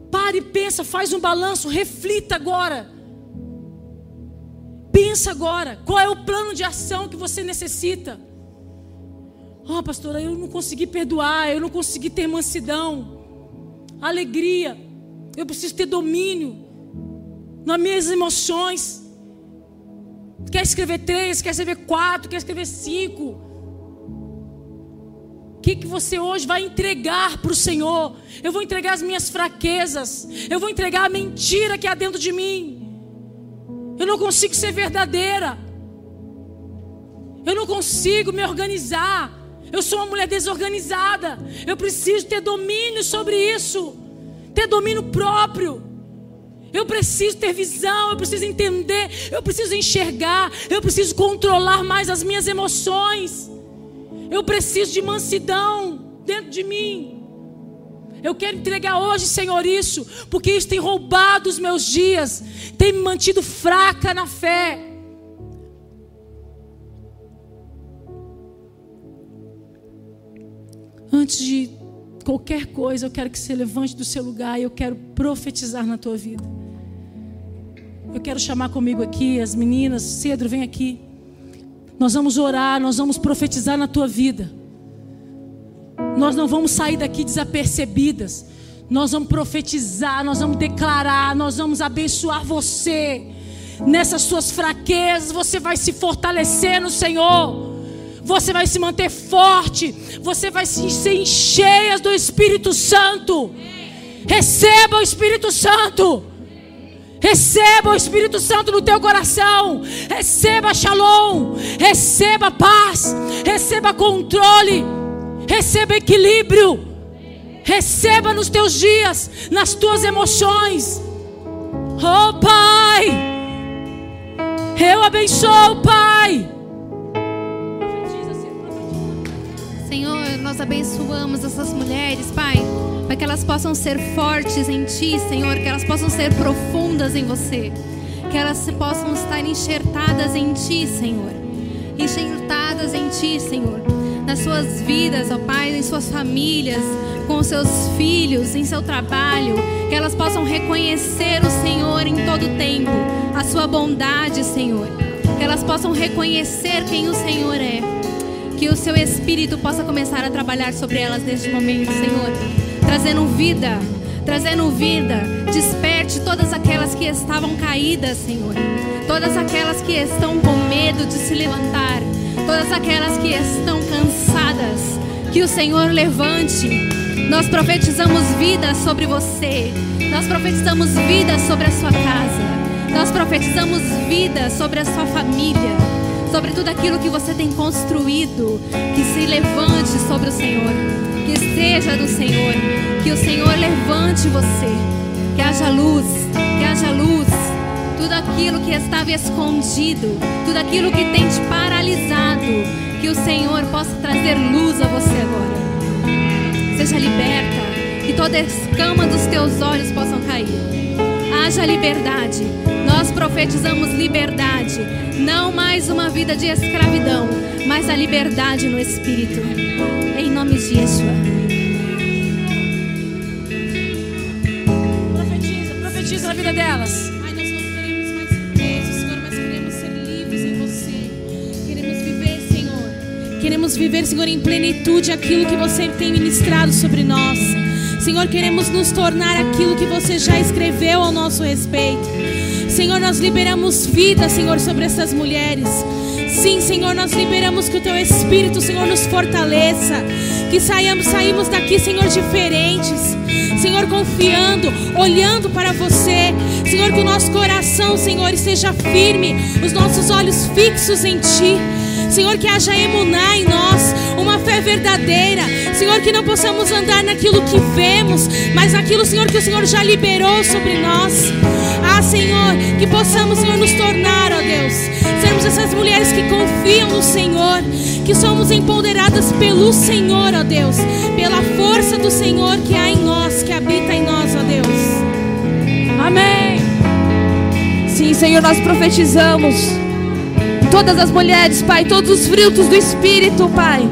pare e pensa, faz um balanço, reflita agora. Pensa agora, qual é o plano de ação que você necessita? Oh, pastora, eu não consegui perdoar, eu não consegui ter mansidão, alegria, eu preciso ter domínio nas minhas emoções. Quer escrever três, quer escrever quatro, quer escrever cinco. O que, que você hoje vai entregar para o Senhor? Eu vou entregar as minhas fraquezas. Eu vou entregar a mentira que há dentro de mim. Eu não consigo ser verdadeira. Eu não consigo me organizar. Eu sou uma mulher desorganizada. Eu preciso ter domínio sobre isso. Ter domínio próprio. Eu preciso ter visão, eu preciso entender, eu preciso enxergar, eu preciso controlar mais as minhas emoções. Eu preciso de mansidão dentro de mim. Eu quero entregar hoje, Senhor, isso, porque isso tem roubado os meus dias, tem me mantido fraca na fé. Antes de qualquer coisa, eu quero que você levante do seu lugar e eu quero profetizar na tua vida. Eu quero chamar comigo aqui as meninas. Cedro, vem aqui. Nós vamos orar, nós vamos profetizar na tua vida. Nós não vamos sair daqui desapercebidas. Nós vamos profetizar, nós vamos declarar, nós vamos abençoar você. Nessas suas fraquezas, você vai se fortalecer no Senhor. Você vai se manter forte. Você vai se ser cheia do Espírito Santo. Receba o Espírito Santo. Receba o Espírito Santo no teu coração. Receba shalom. Receba paz. Receba controle. Receba equilíbrio. Receba nos teus dias, nas tuas emoções. Oh Pai. Eu abençoo, Pai. Senhor, nós abençoamos essas mulheres, Pai para que elas possam ser fortes em Ti, Senhor, que elas possam ser profundas em você, que elas possam estar enxertadas em Ti, Senhor, enxertadas em Ti, Senhor, nas suas vidas, ó Pai, em suas famílias, com seus filhos, em seu trabalho, que elas possam reconhecer o Senhor em todo tempo, a Sua bondade, Senhor, que elas possam reconhecer quem o Senhor é. Que o seu Espírito possa começar a trabalhar sobre elas neste momento, Senhor trazendo vida, trazendo vida. Desperte todas aquelas que estavam caídas, Senhor. Todas aquelas que estão com medo de se levantar. Todas aquelas que estão cansadas. Que o Senhor levante. Nós profetizamos vida sobre você. Nós profetizamos vida sobre a sua casa. Nós profetizamos vida sobre a sua família. Sobre tudo aquilo que você tem construído. Que se levante sobre o Senhor que seja do Senhor, que o Senhor levante você, que haja luz, que haja luz, tudo aquilo que estava escondido, tudo aquilo que tem te paralisado, que o Senhor possa trazer luz a você agora. Seja liberta, que toda escama dos teus olhos possam cair. Haja liberdade. Nós profetizamos liberdade, não mais uma vida de escravidão, mas a liberdade no espírito. Em nome de Yeshua. Profetiza, profetiza na vida delas. Ai, nós não queremos mais ser presos, Senhor, mas queremos ser livres em você. Queremos viver, Senhor. Queremos viver, Senhor, em plenitude aquilo que você tem ministrado sobre nós. Senhor, queremos nos tornar aquilo que você já escreveu ao nosso respeito. Senhor, nós liberamos vida, Senhor, sobre essas mulheres. Sim, Senhor, nós liberamos que o teu Espírito, Senhor, nos fortaleça. Que saiamos, saímos daqui, Senhor, diferentes. Senhor, confiando, olhando para você. Senhor, que o nosso coração, Senhor, esteja firme, os nossos olhos fixos em Ti. Senhor, que haja emuná em nós, uma fé verdadeira. Senhor, que não possamos andar naquilo que vemos, mas naquilo, Senhor, que o Senhor já liberou sobre nós. Senhor, que possamos, Senhor, nos tornar, ó Deus, sermos essas mulheres que confiam no Senhor, que somos empoderadas pelo Senhor, ó Deus, pela força do Senhor que há em nós, que habita em nós, ó Deus. Amém. Sim, Senhor, nós profetizamos. Todas as mulheres, Pai, todos os frutos do Espírito, Pai.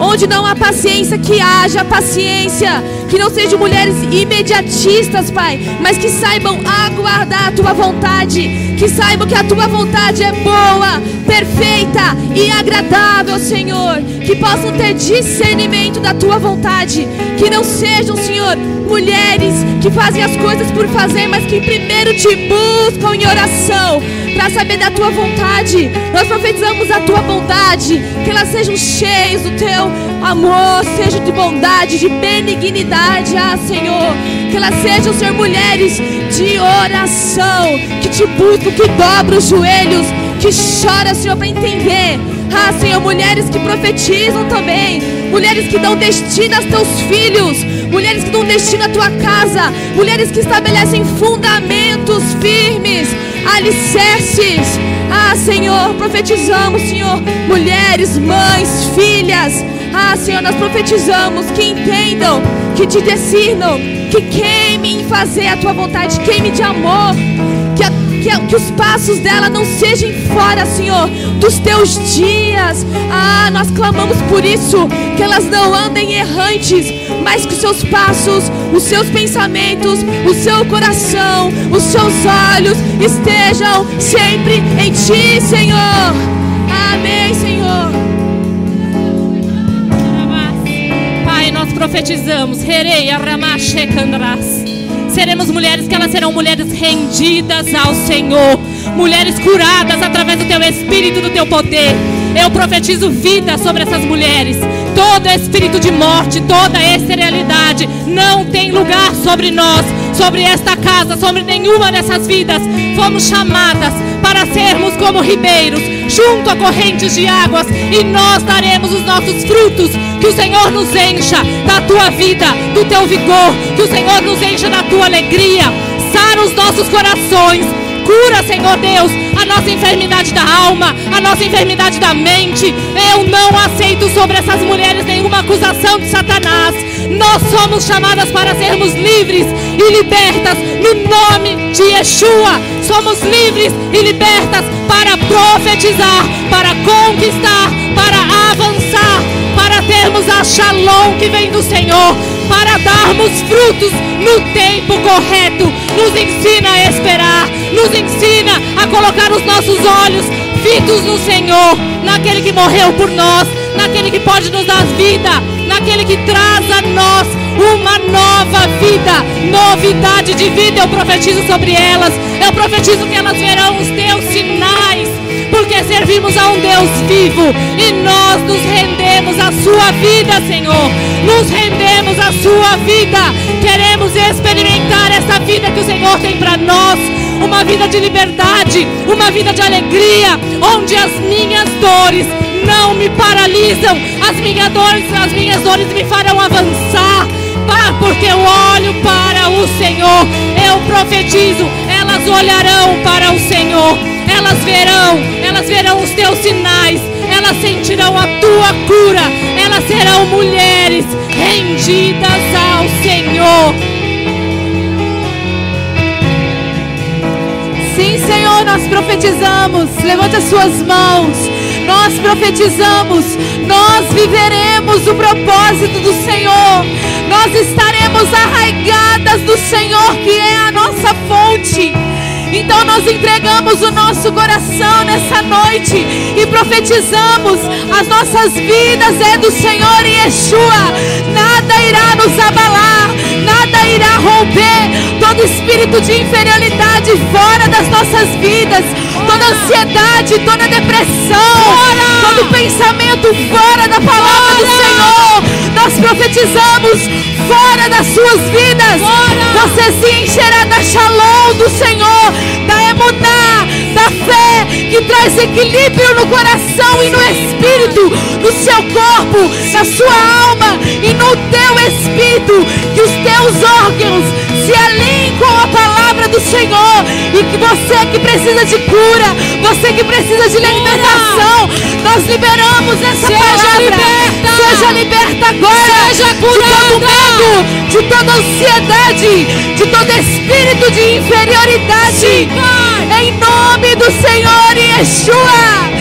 Onde não há paciência, que haja paciência. Que não sejam mulheres imediatistas, Pai, mas que saibam aguardar a tua vontade. Que saibam que a tua vontade é boa, perfeita e agradável, Senhor. Que possam ter discernimento da tua vontade. Que não sejam, Senhor, mulheres que fazem as coisas por fazer, mas que primeiro te buscam em oração para saber da tua vontade. Nós profetizamos a tua bondade, que elas sejam cheias do teu amor, sejam de bondade, de benignidade, ah Senhor. Que elas sejam, Senhor, mulheres de oração, que te buscam, que dobram os joelhos, que choram, Senhor, para entender. Ah, Senhor, mulheres que profetizam também, mulheres que dão destino aos teus filhos, mulheres que dão destino à tua casa, mulheres que estabelecem fundamentos firmes, alicerces. Ah, Senhor, profetizamos, Senhor, mulheres, mães, filhas. Ah, Senhor, nós profetizamos que entendam, que te decidam, que queimem em fazer a tua vontade, queime de amor, que, a, que, que os passos dela não sejam fora, Senhor, dos teus dias. Ah, nós clamamos por isso, que elas não andem errantes, mas que os seus passos, os seus pensamentos, o seu coração, os seus olhos estejam sempre em ti, Senhor. Amém, Senhor. Pai, nós profetizamos. Herei, arramache, candras. Seremos mulheres que elas serão mulheres rendidas ao Senhor, mulheres curadas através do teu espírito, do teu poder. Eu profetizo vida sobre essas mulheres. Todo espírito de morte, toda esterilidade não tem lugar sobre nós, sobre esta casa, sobre nenhuma dessas vidas. Fomos chamadas para sermos como ribeiros, junto a correntes de águas, e nós daremos os nossos frutos. Que o Senhor nos encha da tua vida, do teu vigor, que o Senhor nos encha da tua alegria, sara os nossos corações. Cura, Senhor Deus, a nossa enfermidade da alma, a nossa enfermidade da mente. Eu não aceito sobre essas mulheres nenhuma acusação de Satanás. Nós somos chamadas para sermos livres e libertas no nome de Yeshua. Somos livres e libertas para profetizar, para conquistar, para avançar, para termos a shalom que vem do Senhor, para darmos frutos no tempo correto. Nos ensina a esperar, nos ensina a colocar os nossos olhos fitos no Senhor, naquele que morreu por nós, naquele que pode nos dar vida, naquele que traz a nós uma nova vida, novidade de vida. Eu profetizo sobre elas, eu profetizo que elas verão os teus sinais, porque servimos a um Deus vivo e nós nos rendemos à sua vida, Senhor. Nos rendemos à sua vida. Queremos experimentar essa vida que o Senhor tem para nós uma vida de liberdade, uma vida de alegria, onde as minhas dores não me paralisam, as minhas dores, as minhas dores me farão avançar. Porque eu olho para o Senhor, eu profetizo, elas olharão para o Senhor, elas verão, elas verão os teus sinais, elas sentirão a tua cura, elas serão mulheres rendidas ao Senhor. Sim, Senhor, nós profetizamos. Levante as suas mãos. Nós profetizamos. Nós viveremos o propósito do Senhor. Nós estaremos arraigadas do Senhor, que é a nossa fonte. Então nós entregamos o nosso coração nessa noite e profetizamos: as nossas vidas é do Senhor e Yeshua. Nada irá nos abalar, nada irá romper todo espírito de inferioridade fora das nossas vidas, toda ansiedade, toda depressão, todo pensamento fora da palavra do Senhor. Nós profetizamos fora das suas vidas. Você se encherá da shalom do Senhor, da emuná, da fé que traz equilíbrio no coração e no espírito, no seu corpo, na sua alma e no teu espírito, que os teus órgãos se alinhem com a palavra do Senhor. E que você que precisa de cura, você que precisa de libertação, nós liberamos essa Seja palavra. liberta. Seja liberta agora. Seja De todo curada. medo, de toda ansiedade, de todo espírito de inferioridade. Sim. Em nome do Senhor Yeshua.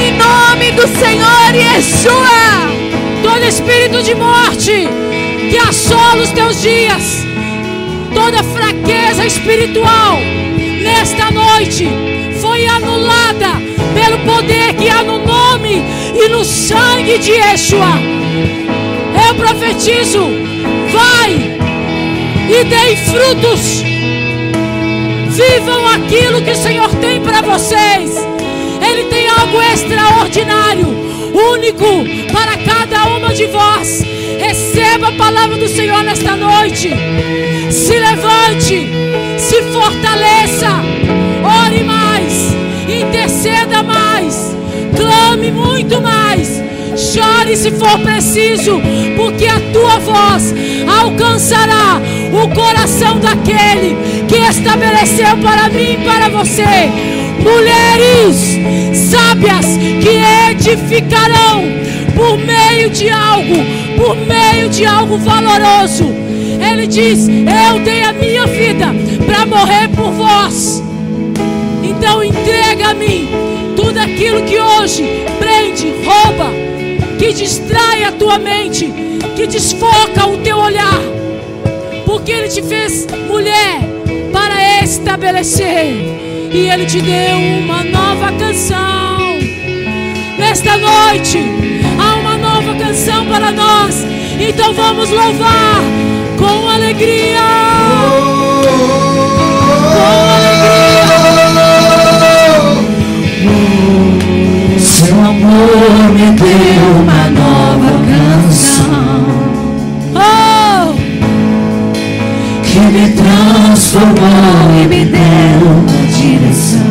Em nome do Senhor Yeshua. todo espírito de morte que assola os teus dias, toda fraqueza espiritual, nesta noite foi anulada pelo poder que há no nome e no sangue de Yeshua. Eu profetizo, vai e dei frutos. Vivam aquilo que o Senhor tem para vocês. Ele tem algo extraordinário, único para cada uma de vós. Receba a palavra do Senhor nesta noite. Se levante, se fortaleça, ore mais, interceda mais, clame muito mais. Chore se for preciso, porque a tua voz alcançará o coração daquele que estabeleceu para mim e para você. Mulheres sábias que edificarão por meio de algo, por meio de algo valoroso. Ele diz: Eu dei a minha vida para morrer por vós. Então entrega a mim tudo aquilo que hoje prende, rouba, que distrai a tua mente, que desfoca o teu olhar. Porque ele te fez mulher para estabelecer. E ele te deu uma nova canção. Nesta noite há uma nova canção para nós. Então vamos louvar com alegria. Com Seu amor me deu uma nova canção Oh! que me transformou e me deu direção.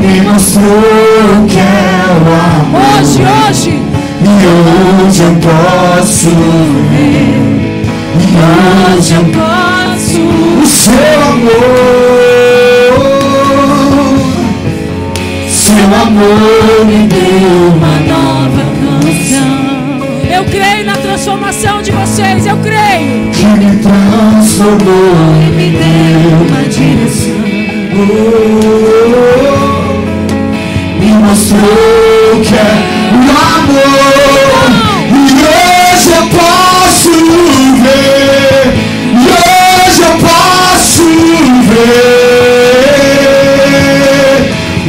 Me mostrou que é o amor Hoje, hoje, e onde eu posso ver e onde eu posso. o seu amor. Seu amor me deu uma nova Eu creio na transformação de vocês, eu creio. que me transformou e me deu uma direção. Me mostrou que é o amor e hoje eu posso ver. E hoje eu posso ver.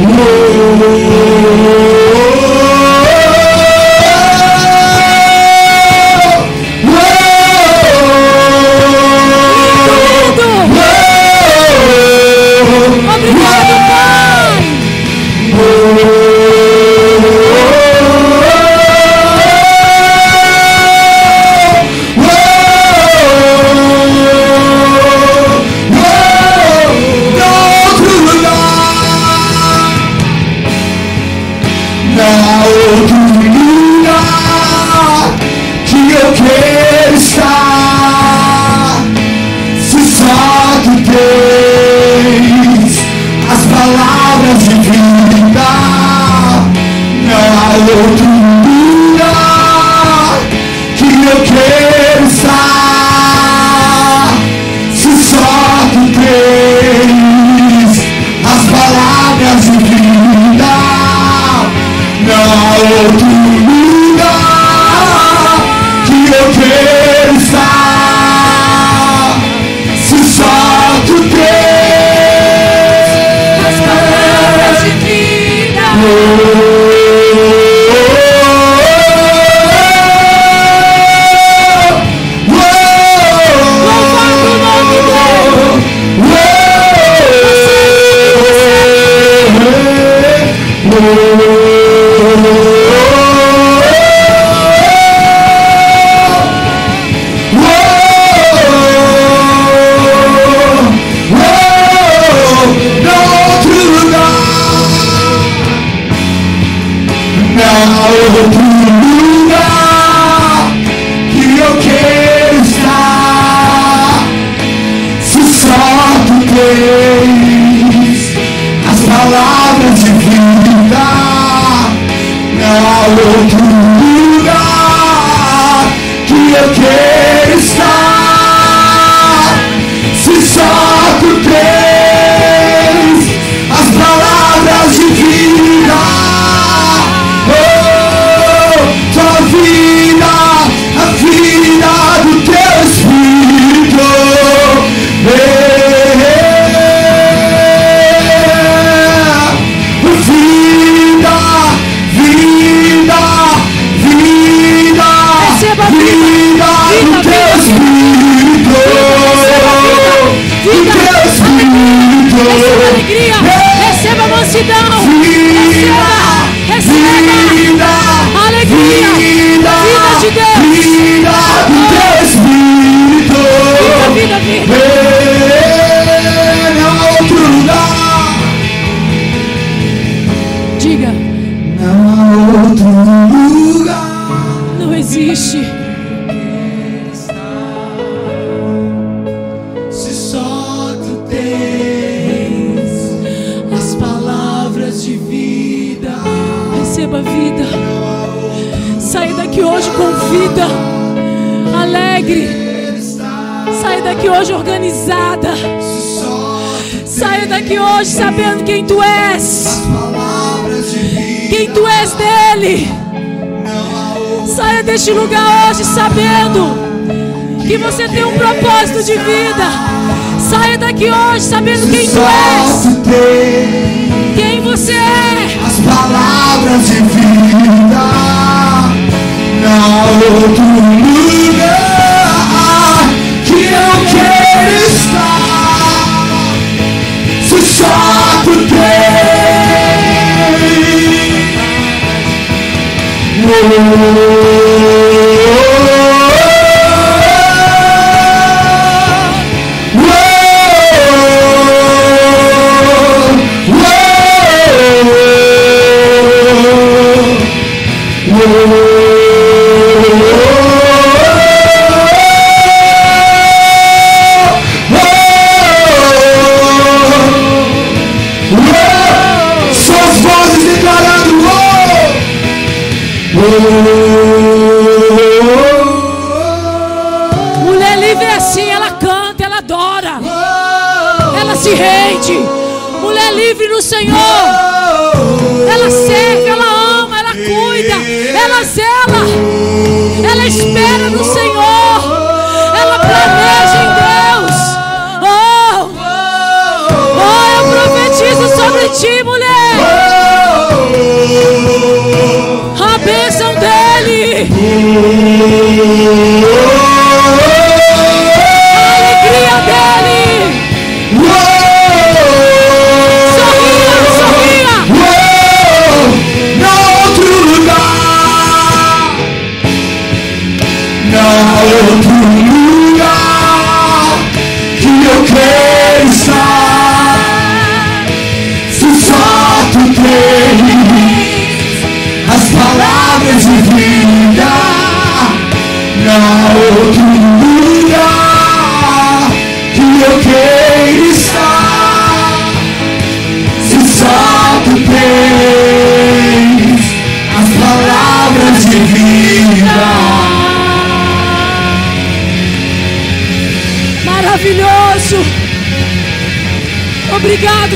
Obrigado,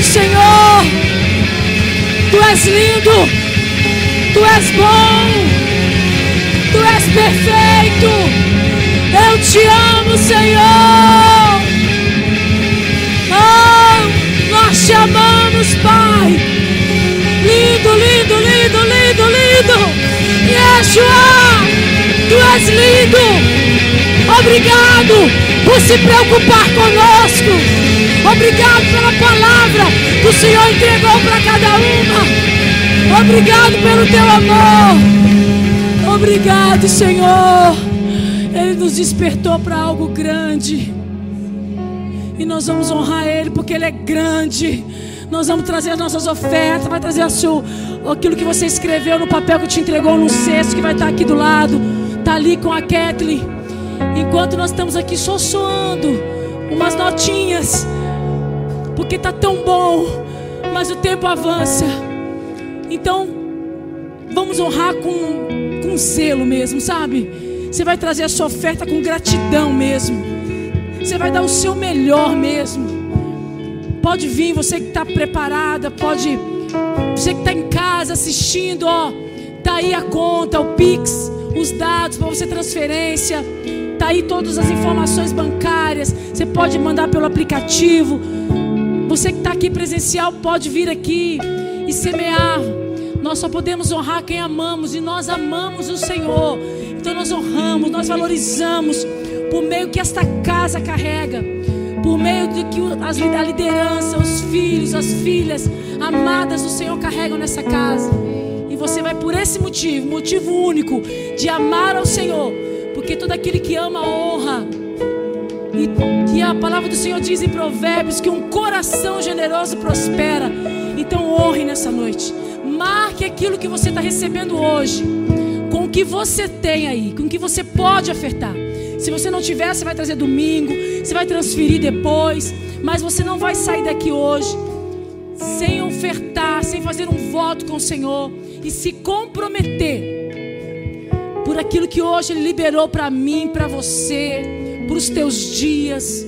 Senhor. Tu és lindo, Tu és bom, Tu és perfeito. Eu te amo, Senhor. Oh, nós te amamos, Pai. Lindo, lindo, lindo, lindo, lindo. Yeshua, Tu és lindo. Obrigado por se preocupar conosco. Obrigado pela palavra que o Senhor entregou para cada uma. Obrigado pelo teu amor. Obrigado, Senhor. Ele nos despertou para algo grande. E nós vamos honrar Ele porque Ele é grande. Nós vamos trazer as nossas ofertas, vai trazer aquilo que você escreveu no papel que te entregou no cesto que vai estar aqui do lado. Está ali com a Kathleen. Enquanto nós estamos aqui só soando umas notinhas, porque está tão bom, mas o tempo avança. Então, vamos honrar com, com zelo mesmo, sabe? Você vai trazer a sua oferta com gratidão mesmo. Você vai dar o seu melhor mesmo. Pode vir, você que está preparada, pode. Você que está em casa assistindo, ó. Tá aí a conta, o Pix, os dados para você transferência. Tá aí todas as informações bancárias. Você pode mandar pelo aplicativo você que está aqui presencial pode vir aqui e semear. Nós só podemos honrar quem amamos e nós amamos o Senhor. Então nós honramos, nós valorizamos por meio que esta casa carrega, por meio de que a liderança, os filhos, as filhas amadas do Senhor carregam nessa casa. E você vai por esse motivo, motivo único de amar ao Senhor, porque todo aquele que ama honra. E que a palavra do Senhor diz em Provérbios que um coração generoso prospera. Então honre nessa noite. Marque aquilo que você está recebendo hoje. Com o que você tem aí, com o que você pode ofertar. Se você não tiver, você vai trazer domingo, você vai transferir depois, mas você não vai sair daqui hoje sem ofertar, sem fazer um voto com o Senhor e se comprometer por aquilo que hoje Ele liberou para mim, para você, para os teus dias,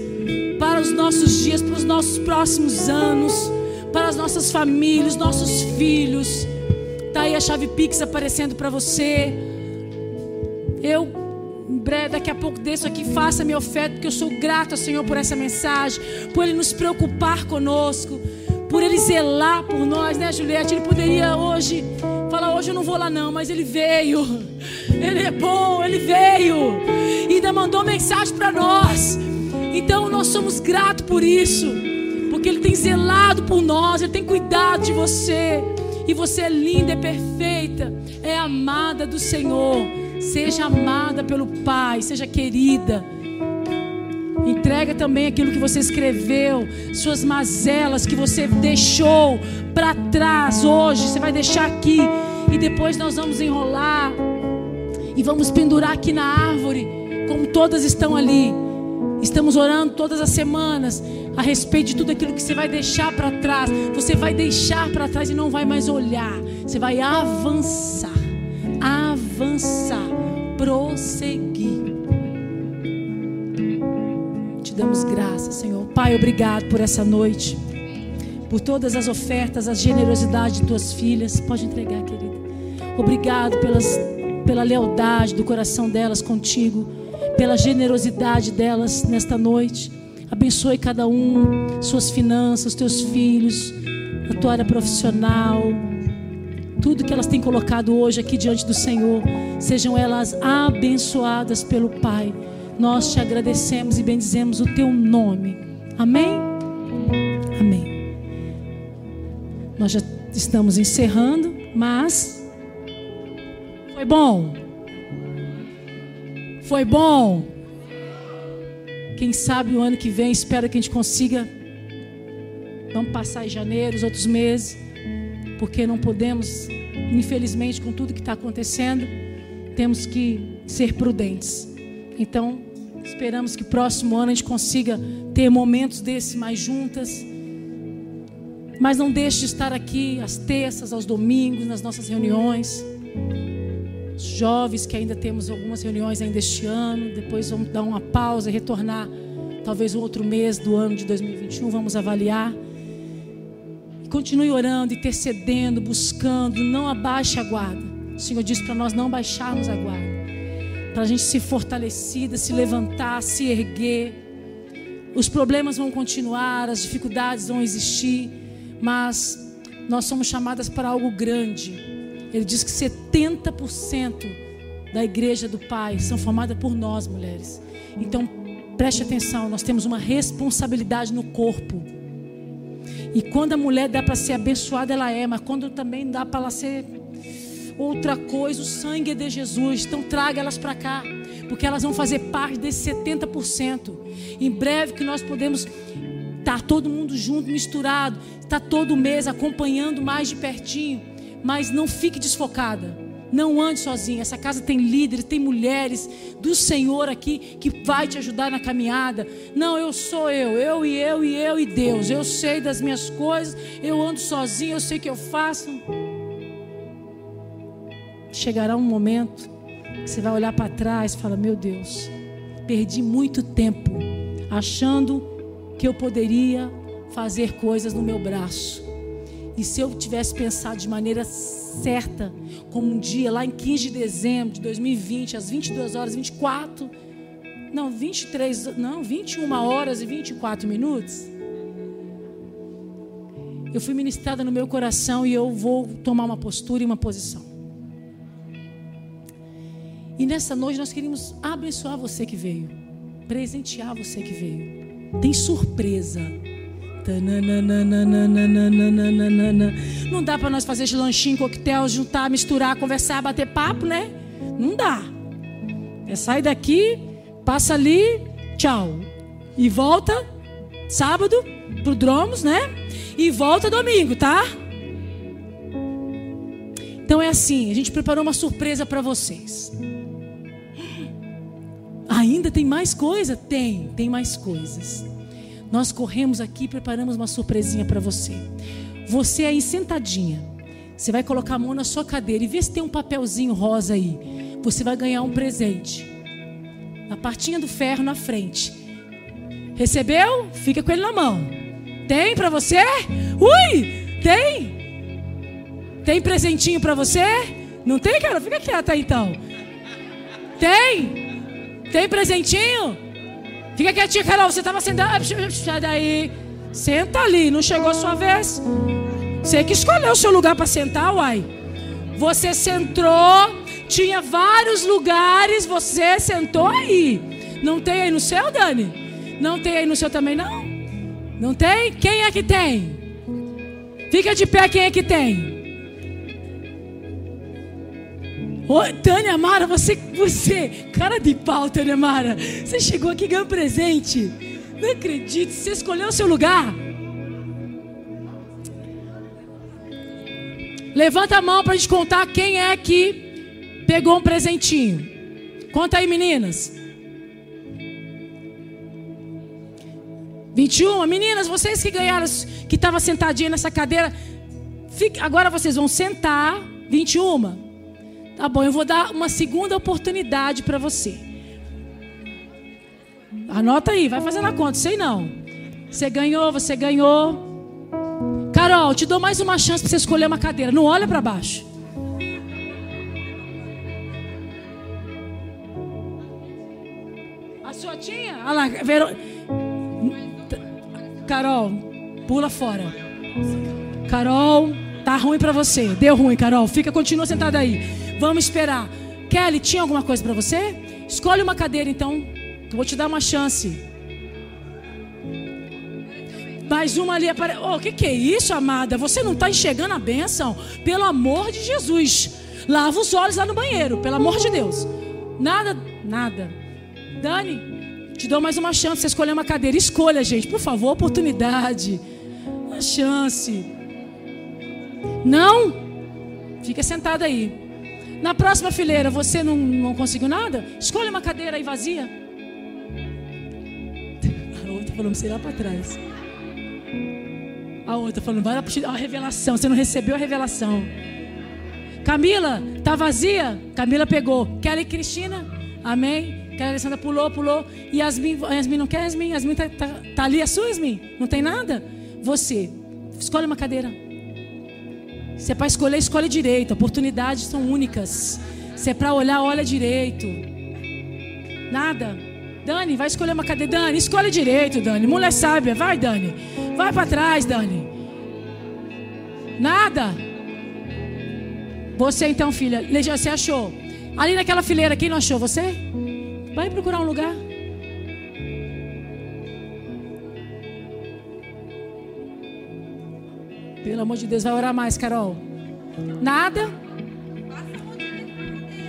para os nossos dias, para os nossos próximos anos, para as nossas famílias, nossos filhos. Tá aí a chave Pix aparecendo para você. Eu daqui a pouco desse aqui, faça minha oferta, porque eu sou grato ao Senhor por essa mensagem, por Ele nos preocupar conosco, por Ele zelar por nós, né, Juliette? Ele poderia hoje falar: hoje eu não vou lá, não, mas Ele veio, Ele é bom, Ele veio, e ainda mandou mensagem para nós. Então nós somos gratos por isso, porque Ele tem zelado por nós, Ele tem cuidado de você, e você é linda, é perfeita, é amada do Senhor. Seja amada pelo Pai, seja querida. Entrega também aquilo que você escreveu, suas mazelas que você deixou para trás hoje. Você vai deixar aqui e depois nós vamos enrolar e vamos pendurar aqui na árvore, como todas estão ali. Estamos orando todas as semanas a respeito de tudo aquilo que você vai deixar para trás. Você vai deixar para trás e não vai mais olhar. Você vai avançar. Avançar prosseguir. Damos graça, Senhor. Pai, obrigado por essa noite. Por todas as ofertas, a generosidade de tuas filhas. Pode entregar, querida. Obrigado pelas, pela lealdade do coração delas contigo. Pela generosidade delas nesta noite. Abençoe cada um, suas finanças, teus filhos, a tua área profissional tudo que elas têm colocado hoje aqui diante do Senhor, sejam elas abençoadas pelo Pai. Nós te agradecemos e bendizemos o teu nome. Amém? Amém. Nós já estamos encerrando, mas foi bom. Foi bom. Quem sabe o ano que vem, espero que a gente consiga. Vamos passar em janeiro, os outros meses porque não podemos, infelizmente, com tudo que está acontecendo, temos que ser prudentes. Então, esperamos que próximo ano a gente consiga ter momentos desses mais juntas. Mas não deixe de estar aqui às terças, aos domingos, nas nossas reuniões. Os jovens que ainda temos algumas reuniões ainda este ano, depois vamos dar uma pausa e retornar talvez um outro mês do ano de 2021, vamos avaliar. Continue orando, intercedendo, buscando. Não abaixe a guarda. O Senhor disse para nós não baixarmos a guarda. Para a gente se fortalecida, se levantar, se erguer. Os problemas vão continuar, as dificuldades vão existir, mas nós somos chamadas para algo grande. Ele diz que 70% da igreja do Pai são formadas por nós, mulheres. Então, preste atenção, nós temos uma responsabilidade no corpo. E quando a mulher dá para ser abençoada, ela é, mas quando também dá para ela ser outra coisa, o sangue é de Jesus. Então traga elas para cá, porque elas vão fazer parte desse 70%. Em breve que nós podemos estar tá todo mundo junto, misturado, estar tá todo mês acompanhando mais de pertinho, mas não fique desfocada. Não ande sozinha. Essa casa tem líderes, tem mulheres do Senhor aqui que vai te ajudar na caminhada. Não, eu sou eu, eu e eu e eu e Deus. Eu sei das minhas coisas, eu ando sozinha, eu sei o que eu faço. Chegará um momento que você vai olhar para trás e falar: Meu Deus, perdi muito tempo achando que eu poderia fazer coisas no meu braço. E se eu tivesse pensado de maneira certa, como um dia lá em 15 de dezembro de 2020, às 22 horas 24, não, 23, não, 21 horas e 24 minutos, eu fui ministrada no meu coração e eu vou tomar uma postura e uma posição. E nessa noite nós queríamos abençoar você que veio, presentear você que veio. Tem surpresa. Não dá para nós fazer de lanchinho, coquetel, juntar, misturar, conversar, bater papo, né? Não dá. É sair daqui, passa ali, tchau. E volta sábado pro Dromos, né? e volta domingo, tá? Então é assim, a gente preparou uma surpresa para vocês. Ainda tem mais coisa? Tem, tem mais coisas. Nós corremos aqui e preparamos uma surpresinha para você. Você aí sentadinha, você vai colocar a mão na sua cadeira e vê se tem um papelzinho rosa aí. Você vai ganhar um presente. Na partinha do ferro na frente. Recebeu? Fica com ele na mão. Tem para você? Ui! Tem? Tem presentinho para você? Não tem, cara? Fica quieta então. Tem? Tem presentinho? Fica quietinha, Carol. Você estava sentando. Ah, sai daí. Senta ali. Não chegou a sua vez? Você que escolheu o seu lugar para sentar, uai. Você sentou. Tinha vários lugares. Você sentou aí. Não tem aí no seu, Dani? Não tem aí no seu também, não? Não tem? Quem é que tem? Fica de pé, quem é que tem? Oi, Tânia Mara, você, você, cara de pau, Tânia Mara, você chegou aqui ganhando presente. Não acredito, você escolheu o seu lugar. Levanta a mão para a gente contar quem é que pegou um presentinho. Conta aí, meninas. 21. Meninas, vocês que ganharam, que estavam sentadinha nessa cadeira, fique, agora vocês vão sentar. 21. Tá bom, eu vou dar uma segunda oportunidade para você. Anota aí, vai fazendo a conta, sei não. Você ganhou, você ganhou. Carol, te dou mais uma chance para você escolher uma cadeira. Não olha para baixo. A sua tinha? Olha lá, Ver... Carol, pula fora. Carol, tá ruim para você. Deu ruim, Carol. Fica, continua sentada aí. Vamos esperar. Kelly, tinha alguma coisa para você? Escolhe uma cadeira então. Eu vou te dar uma chance. Mais uma ali. Apare... Oh, o que, que é isso, amada? Você não está enxergando a bênção? Pelo amor de Jesus. Lava os olhos lá no banheiro, pelo amor de Deus. Nada, nada. Dani, te dou mais uma chance, você escolher uma cadeira. Escolha, gente, por favor, oportunidade. Uma chance. Não? Fica sentado aí. Na próxima fileira, você não, não conseguiu nada? Escolha uma cadeira aí vazia. A outra falou, sei lá para trás. A outra falando, vai lá para a revelação. Você não recebeu a revelação. Camila, tá vazia? Camila pegou. Kelly Cristina? Amém? A Alessandra pulou, pulou. E Yasmin, Yasmin não quer Yasmin? Yasmin tá, tá, tá ali, a sua Yasmin? Não tem nada? Você, escolhe uma cadeira. Se é para escolher, escolhe direito. Oportunidades são únicas. Se é para olhar, olha direito. Nada. Dani, vai escolher uma cadeira. Dani, escolhe direito, Dani. Mulher sábia, vai, Dani. Vai para trás, Dani. Nada. Você então, filha, você achou? Ali naquela fileira, quem não achou? Você? Vai procurar um lugar. Pelo amor de Deus, vai orar mais, Carol. Nada?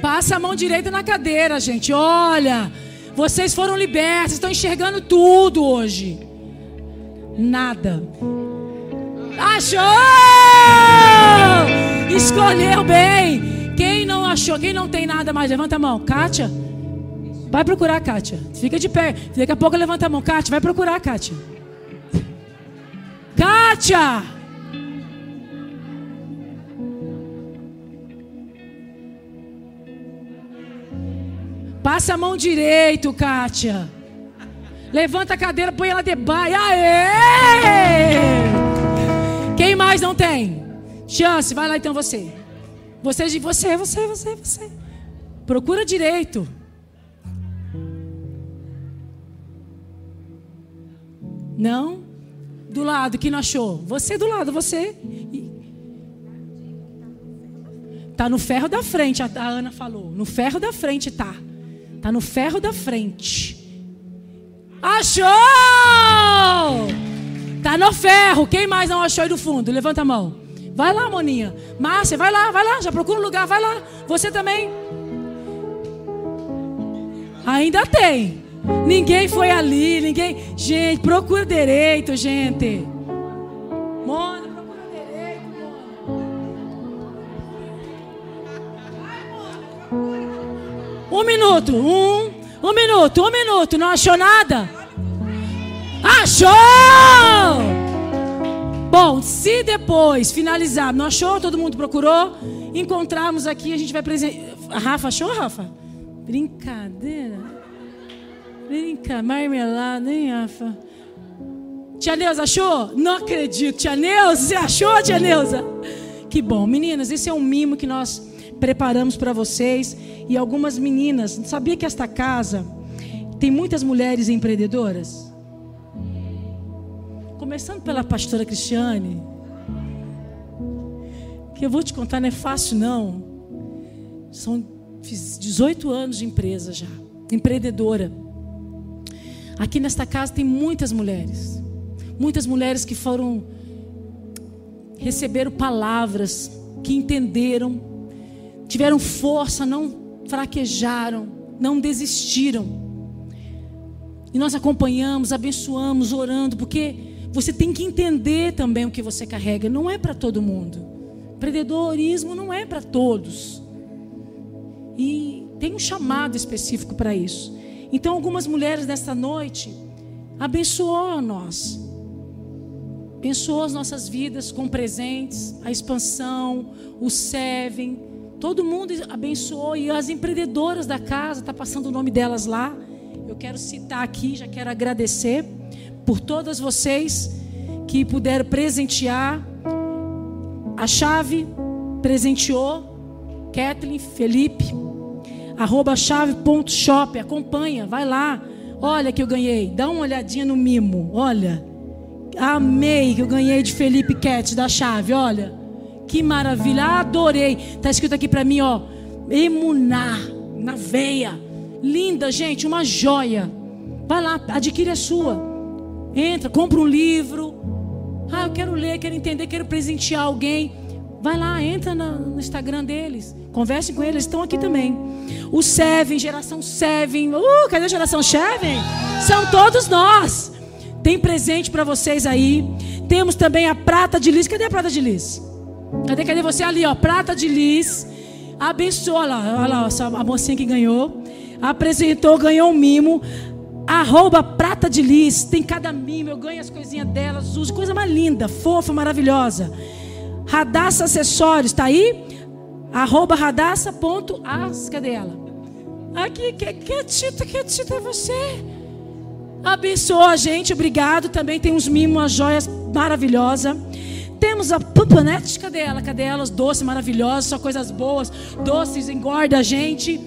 Passa a mão direita na cadeira, gente. Olha, vocês foram libertos, estão enxergando tudo hoje. Nada. Achou! Escolheu bem. Quem não achou, quem não tem nada mais, levanta a mão. Kátia? Vai procurar, Kátia. Fica de pé. Daqui a pouco levanta a mão. Kátia, vai procurar, Kátia. Kátia! Passa a mão direito, Kátia. Levanta a cadeira, põe ela debaixo. Aê! Quem mais não tem? Chance, vai lá então você. Você você, você, você, você. Procura direito. Não? Do lado, que não achou? Você do lado, você. Tá no ferro da frente, a Ana falou. No ferro da frente tá. Tá no ferro da frente. Achou! Tá no ferro. Quem mais não achou aí do fundo? Levanta a mão. Vai lá, moninha. Márcia, vai lá, vai lá. Já procura um lugar, vai lá. Você também. Ainda tem. Ninguém foi ali, ninguém. Gente, procura direito, gente. Mona, Um minuto, um, um minuto, um minuto. Não achou nada? Achou! Bom, se depois finalizar, não achou, todo mundo procurou, encontrarmos aqui, a gente vai apresentar. Rafa, achou, Rafa? Brincadeira. Brinca, marmelada, hein, Rafa? Tia Neuza, achou? Não acredito. Tia Neuza, você achou, tia Neuza? Que bom. Meninas, esse é um mimo que nós preparamos para vocês. E algumas meninas, sabia que esta casa tem muitas mulheres empreendedoras? Começando pela pastora Cristiane. Que eu vou te contar, não é fácil não. São fiz 18 anos de empresa já, empreendedora. Aqui nesta casa tem muitas mulheres. Muitas mulheres que foram receberam palavras, que entenderam, tiveram força, não fraquejaram, não desistiram. E nós acompanhamos, abençoamos, orando, porque você tem que entender também o que você carrega. Não é para todo mundo. Empreendedorismo não é para todos. E tem um chamado específico para isso. Então, algumas mulheres nesta noite abençoou nós. Abençoou as nossas vidas com presentes, a expansão, o Seven. Todo mundo abençoou. E as empreendedoras da casa, está passando o nome delas lá. Eu quero citar aqui, já quero agradecer por todas vocês que puderam presentear. A chave presenteou Kathleen, Felipe, arroba chave.shop, acompanha, vai lá. Olha que eu ganhei, dá uma olhadinha no mimo, olha. Amei que eu ganhei de Felipe Cat da chave, olha. Que maravilha, adorei. Tá escrito aqui para mim, ó, emunar na veia. Linda, gente, uma joia. Vai lá, adquire a sua. Entra, compra um livro. Ah, eu quero ler, quero entender, quero presentear alguém. Vai lá, entra no Instagram deles. Converse com eles, estão aqui também. O Seven, geração Seven. Uh, cadê a geração Seven? São todos nós. Tem presente para vocês aí. Temos também a prata de lis. Cadê a prata de lis? Cadê, cadê você ali, ó? Prata de lis. Abençoa olha lá, olha lá, a mocinha que ganhou. Apresentou, ganhou um mimo. Arroba prata de lis, tem cada mimo, eu ganho as coisinhas delas, uso, coisa mais linda, fofa, maravilhosa. Radassa Acessórios, tá aí? Arroba radassa.as, cadê ela? Aqui, quietita, quietita é você. Abençoa a gente, obrigado. Também tem uns mimos, umas joias maravilhosas. Temos a Pupanete, cadê ela? Cadê elas? Doce, maravilhosa, só coisas boas. Doces, engorda a gente.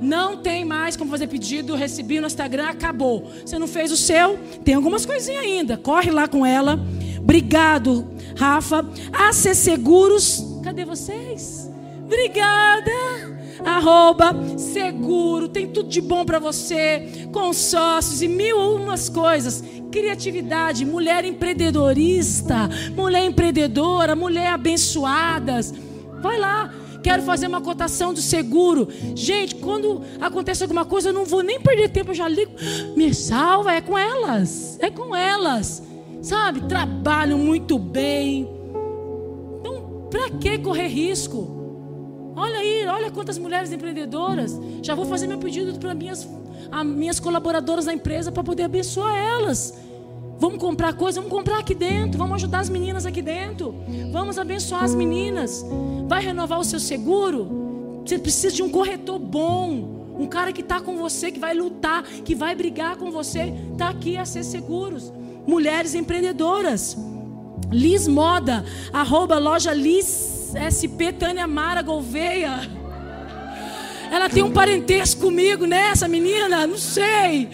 Não tem mais como fazer pedido, recebi no Instagram, acabou. Você não fez o seu, tem algumas coisinhas ainda. Corre lá com ela. Obrigado, Rafa. AC Seguros, cadê vocês? Obrigada. Arroba seguro, tem tudo de bom para você, consórcios e mil umas coisas. Criatividade, mulher empreendedorista, mulher empreendedora, mulher abençoadas. Vai lá, quero fazer uma cotação do seguro. Gente, quando acontece alguma coisa, eu não vou nem perder tempo, eu já ligo. Me salva, é com elas. É com elas. Sabe? Trabalham muito bem. Então, para que correr risco? Olha aí, olha quantas mulheres empreendedoras. Já vou fazer meu pedido para minhas, minhas colaboradoras da empresa para poder abençoar elas. Vamos comprar coisa, vamos comprar aqui dentro, vamos ajudar as meninas aqui dentro, vamos abençoar as meninas. Vai renovar o seu seguro? Você precisa de um corretor bom, Um cara que está com você, que vai lutar, que vai brigar com você, está aqui a ser seguros. Mulheres empreendedoras. Liz Moda, arroba loja Liz SP Tânia Mara Gouveia. Ela tem um parentesco comigo, né? Essa menina? Não sei.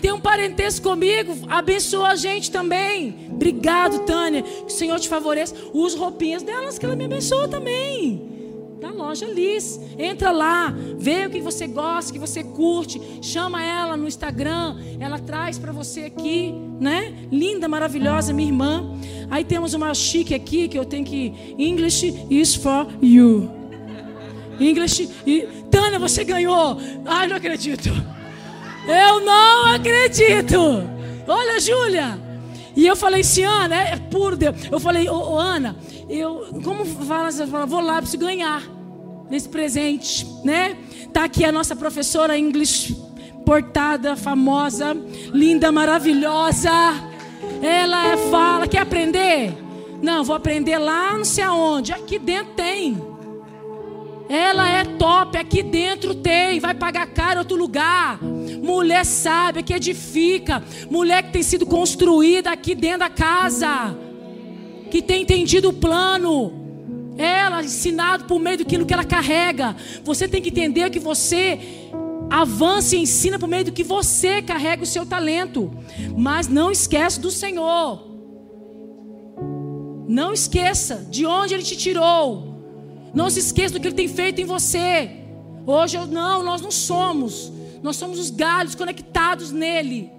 Tem um parentesco comigo. Abençoa a gente também. Obrigado, Tânia. Que o Senhor te favoreça. Use roupinhas delas que ela me abençoa também da loja Liz. Entra lá, vê o que você gosta, que você curte, chama ela no Instagram, ela traz para você aqui, né? Linda, maravilhosa, minha irmã. Aí temos uma chique aqui que eu tenho que English is for you. English e Tânia, você ganhou. Ai, não acredito. Eu não acredito. Olha, Júlia. E eu falei assim, Ana, é por Deus. Eu falei, ô, ô Ana, eu, como fala, você fala, vou lá, preciso ganhar nesse presente, né? Tá aqui a nossa professora English portada, famosa, linda, maravilhosa. Ela fala, quer aprender? Não, vou aprender lá, não sei aonde. Aqui dentro tem. Ela é top, aqui dentro tem, vai pagar caro outro lugar. Mulher sábia que edifica, mulher que tem sido construída aqui dentro da casa que tem entendido o plano. Ela ensinado por meio daquilo que ela carrega. Você tem que entender que você avança e ensina por meio do que você carrega o seu talento. Mas não esquece do Senhor. Não esqueça de onde Ele te tirou. Não se esqueça do que Ele tem feito em você. Hoje eu não, nós não somos. Nós somos os galhos conectados nele.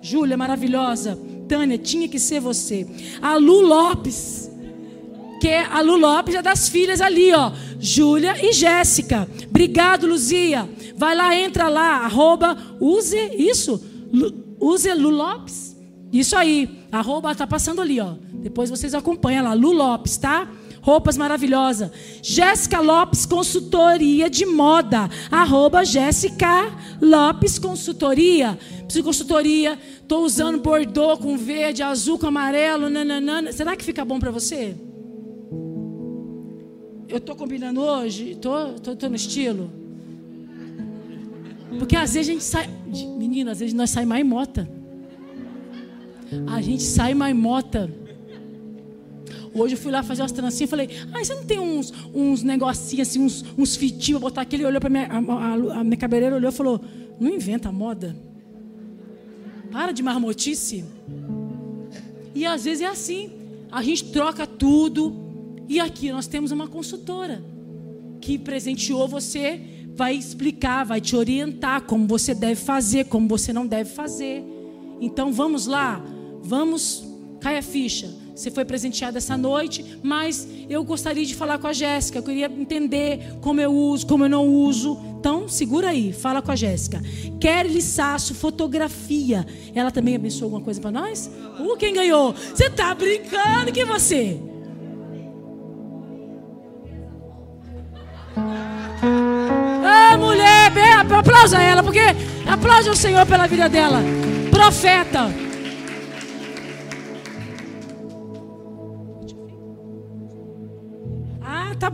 Júlia, maravilhosa. Tânia, tinha que ser você. A Lu Lopes, que é a Lu Lopes é das filhas ali, ó. Júlia e Jéssica. Obrigado, Luzia. Vai lá, entra lá, arroba, use isso. Use Lu Lopes. Isso aí. Arroba tá passando ali, ó. Depois vocês acompanham lá. Lu Lopes, tá? Roupas maravilhosas. Jéssica Lopes Consultoria de Moda. Arroba Jéssica Lopes Consultoria. Preciso consultoria. Estou usando bordô com verde, azul com amarelo. Nananana. Será que fica bom para você? Eu estou combinando hoje? Estou tô, tô, tô no estilo? Porque às vezes a gente sai. Menina, às vezes nós saímos mais mota. A gente sai mais mota. Hoje eu fui lá fazer umas trancinhas e falei, ah, você não tem uns, uns negocinhos assim, uns, uns fitinhos botar aqui? Ele olhou para minha, a, a, a minha cabeleireira olhou e falou, não inventa moda. Para de marmotice. E às vezes é assim. A gente troca tudo. E aqui nós temos uma consultora que presenteou você, vai explicar, vai te orientar como você deve fazer, como você não deve fazer. Então vamos lá, vamos, cai a ficha. Você foi presenteada essa noite, mas eu gostaria de falar com a Jéssica. Eu queria entender como eu uso, como eu não uso. Então, segura aí, fala com a Jéssica. Kelly Sasso, fotografia. Ela também abençoou alguma coisa para nós? Uh, quem ganhou? Você tá brincando que você? Ah, mulher, aplausa ela, porque aplaude o Senhor pela vida dela. Profeta.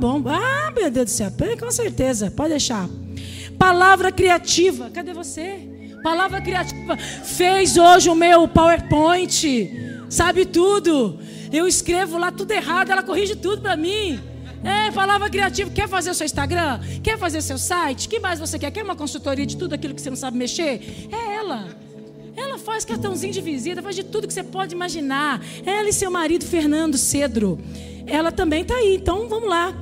Bom. Ah, meu Deus do céu, com certeza, pode deixar. Palavra criativa, cadê você? Palavra criativa fez hoje o meu PowerPoint, sabe tudo. Eu escrevo lá tudo errado, ela corrige tudo para mim. É, palavra criativa. Quer fazer seu Instagram? Quer fazer seu site? que mais você quer? Quer uma consultoria de tudo aquilo que você não sabe mexer? É ela. Ela faz cartãozinho de visita, faz de tudo que você pode imaginar. Ela e seu marido Fernando Cedro ela também está aí. Então vamos lá.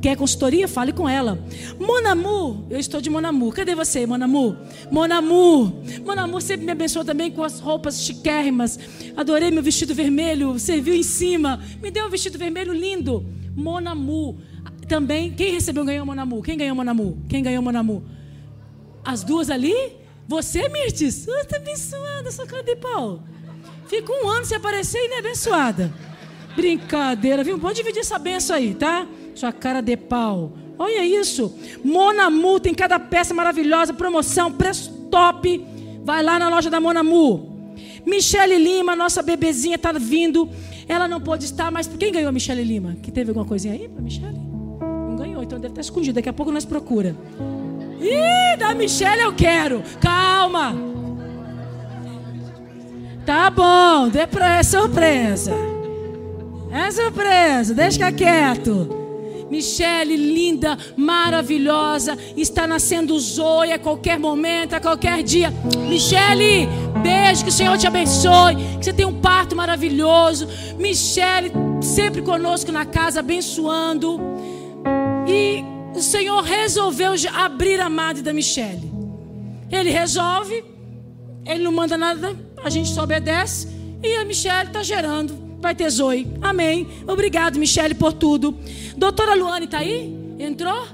Quer consultoria? Fale com ela. Monamu, eu estou de Monamu. Cadê você, Monamu? Monamu. Monamu sempre me abençoou também com as roupas chiquérrimas. Adorei meu vestido vermelho, serviu em cima. Me deu um vestido vermelho lindo. Monamu. Também, quem recebeu ganhou Monamu? Quem ganhou Monamu? Quem ganhou Monamu? As duas ali? Você, Mirtes? Você está abençoada, sua cara de pau. Fica um ano sem aparecer e não é abençoada. Brincadeira, viu? Pode dividir essa benção aí, tá? Sua cara de pau. Olha isso. Monamu tem cada peça maravilhosa, promoção, preço top. Vai lá na loja da Monamu. Michele Lima, nossa bebezinha, tá vindo. Ela não pôde estar, mas quem ganhou a Michele Lima? Que teve alguma coisinha aí para Michele? Não ganhou, então deve estar escondido. Daqui a pouco nós procura. Ih, da Michelle eu quero. Calma. Tá bom, é surpresa. É surpresa, deixa quieto. Michele, linda, maravilhosa, está nascendo Zoe a qualquer momento, a qualquer dia. Michele, beijo, que o Senhor te abençoe, que você tenha um parto maravilhoso. Michele, sempre conosco na casa, abençoando. E o Senhor resolveu abrir a madre da Michele. Ele resolve, ele não manda nada, a gente só obedece. E a Michele está gerando vai ter Zoe. Amém. Obrigado, Michele, por tudo. Doutora Luane está aí? Entrou?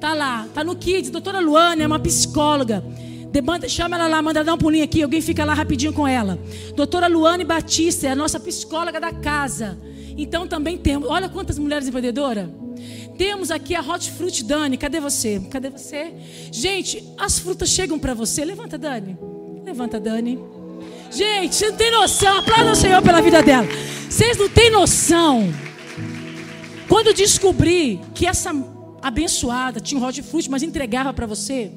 Tá lá, tá no Kids. Doutora Luane é uma psicóloga. Demanda, chama ela lá, manda dar um pulinho aqui. Alguém fica lá rapidinho com ela. Doutora Luane Batista é a nossa psicóloga da casa. Então também temos. Olha quantas mulheres empreendedoras. Temos aqui a Hot Fruit Dani. Cadê você? Cadê você? Gente, as frutas chegam para você. Levanta, Dani. Levanta, Dani. Gente, você não tem noção. Aplauda o Senhor pela vida dela. Vocês não têm noção. Quando descobri que essa abençoada tinha um hot fruit, mas entregava para você,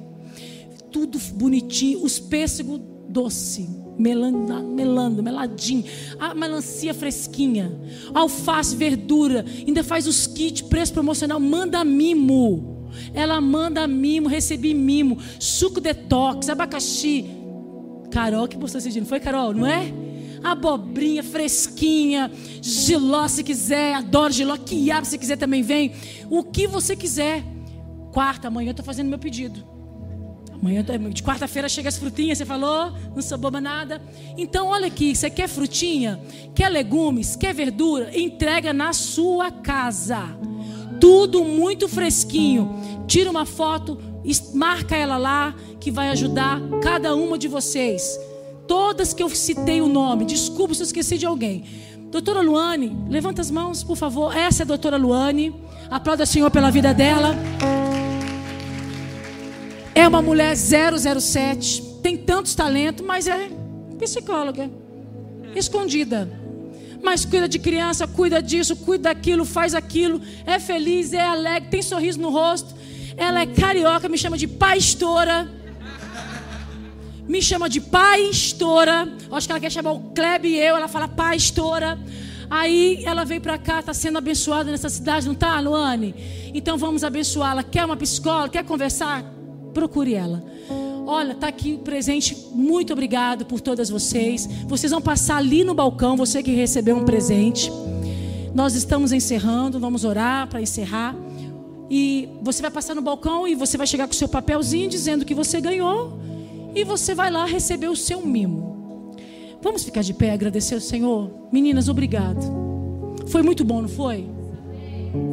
tudo bonitinho, os pêssegos doce, melando, melando, meladinho, a melancia fresquinha, alface, verdura, ainda faz os kits, preço promocional, manda mimo. Ela manda mimo, recebi mimo, suco detox, abacaxi, Carol que postou esse dia, não foi, Carol? Não é? Abobrinha fresquinha, giló se quiser, adoro giló, quiabo se quiser também vem. O que você quiser. Quarta, amanhã eu estou fazendo meu pedido. Amanhã, de quarta-feira chega as frutinhas, você falou, não sou boba nada. Então, olha aqui, você quer frutinha, quer legumes, quer verdura, entrega na sua casa. Tudo muito fresquinho. Tira uma foto, marca ela lá, que vai ajudar cada uma de vocês. Todas que eu citei o nome, desculpa se eu esqueci de alguém. Doutora Luane, levanta as mãos, por favor. Essa é a doutora Luane. Aplauda o Senhor pela vida dela. É uma mulher 007. Tem tantos talentos, mas é psicóloga. Escondida. Mas cuida de criança, cuida disso, cuida daquilo, faz aquilo. É feliz, é alegre, tem sorriso no rosto. Ela é carioca, me chama de pastora me chama de pastora. Acho que ela quer chamar o Kleb e eu. Ela fala pastora. Aí ela veio para cá, está sendo abençoada nessa cidade, não está, Luane? Então vamos abençoá-la. Quer uma psicóloga? Quer conversar? Procure ela. Olha, está aqui presente. Muito obrigado por todas vocês. Vocês vão passar ali no balcão, você que recebeu um presente. Nós estamos encerrando, vamos orar para encerrar. E você vai passar no balcão e você vai chegar com o seu papelzinho dizendo que você ganhou e você vai lá receber o seu mimo. Vamos ficar de pé agradecer ao Senhor? Meninas, obrigado. Foi muito bom, não foi?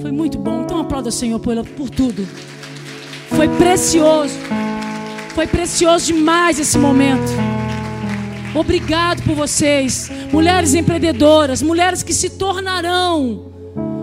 Foi muito bom. Então aplauda o Senhor por, por tudo. Foi precioso. Foi precioso demais esse momento. Obrigado por vocês, mulheres empreendedoras, mulheres que se tornarão,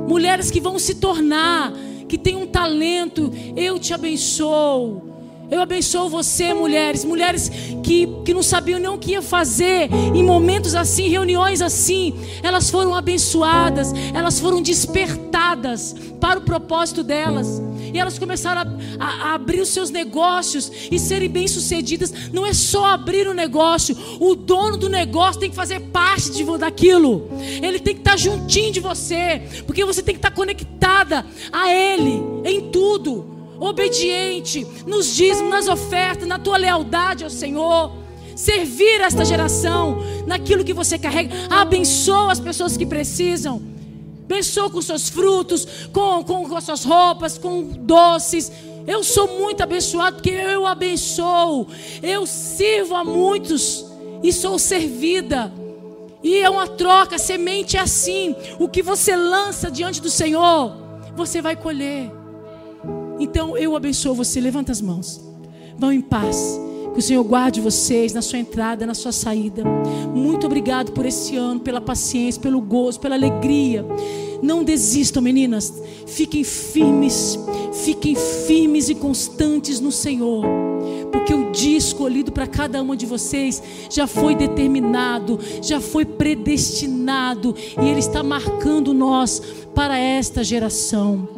mulheres que vão se tornar, que têm um talento. Eu te abençoo. Eu abençoo você, mulheres, mulheres que, que não sabiam nem o que ia fazer em momentos assim, reuniões assim. Elas foram abençoadas, elas foram despertadas para o propósito delas. E elas começaram a, a, a abrir os seus negócios e serem bem-sucedidas. Não é só abrir o um negócio, o dono do negócio tem que fazer parte de, daquilo. Ele tem que estar juntinho de você, porque você tem que estar conectada a Ele em tudo obediente nos dízimos, nas ofertas, na tua lealdade ao Senhor. Servir esta geração naquilo que você carrega. Abençoa as pessoas que precisam. Abençoa com seus frutos, com, com, com as suas roupas, com doces. Eu sou muito abençoado porque eu abençoo. Eu sirvo a muitos e sou servida. E é uma troca, semente é assim. O que você lança diante do Senhor, você vai colher. Então eu abençoo você. Levanta as mãos. Vão em paz. Que o Senhor guarde vocês na sua entrada, na sua saída. Muito obrigado por esse ano, pela paciência, pelo gozo, pela alegria. Não desistam, meninas. Fiquem firmes. Fiquem firmes e constantes no Senhor. Porque o dia escolhido para cada uma de vocês já foi determinado, já foi predestinado. E Ele está marcando nós para esta geração.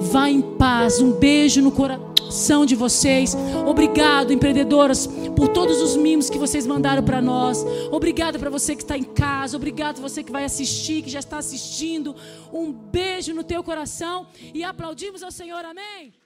Vá em paz. Um beijo no coração. Opção de vocês. Obrigado, empreendedoras, por todos os mimos que vocês mandaram para nós. Obrigado para você que está em casa. Obrigado você que vai assistir, que já está assistindo. Um beijo no teu coração e aplaudimos ao Senhor. Amém.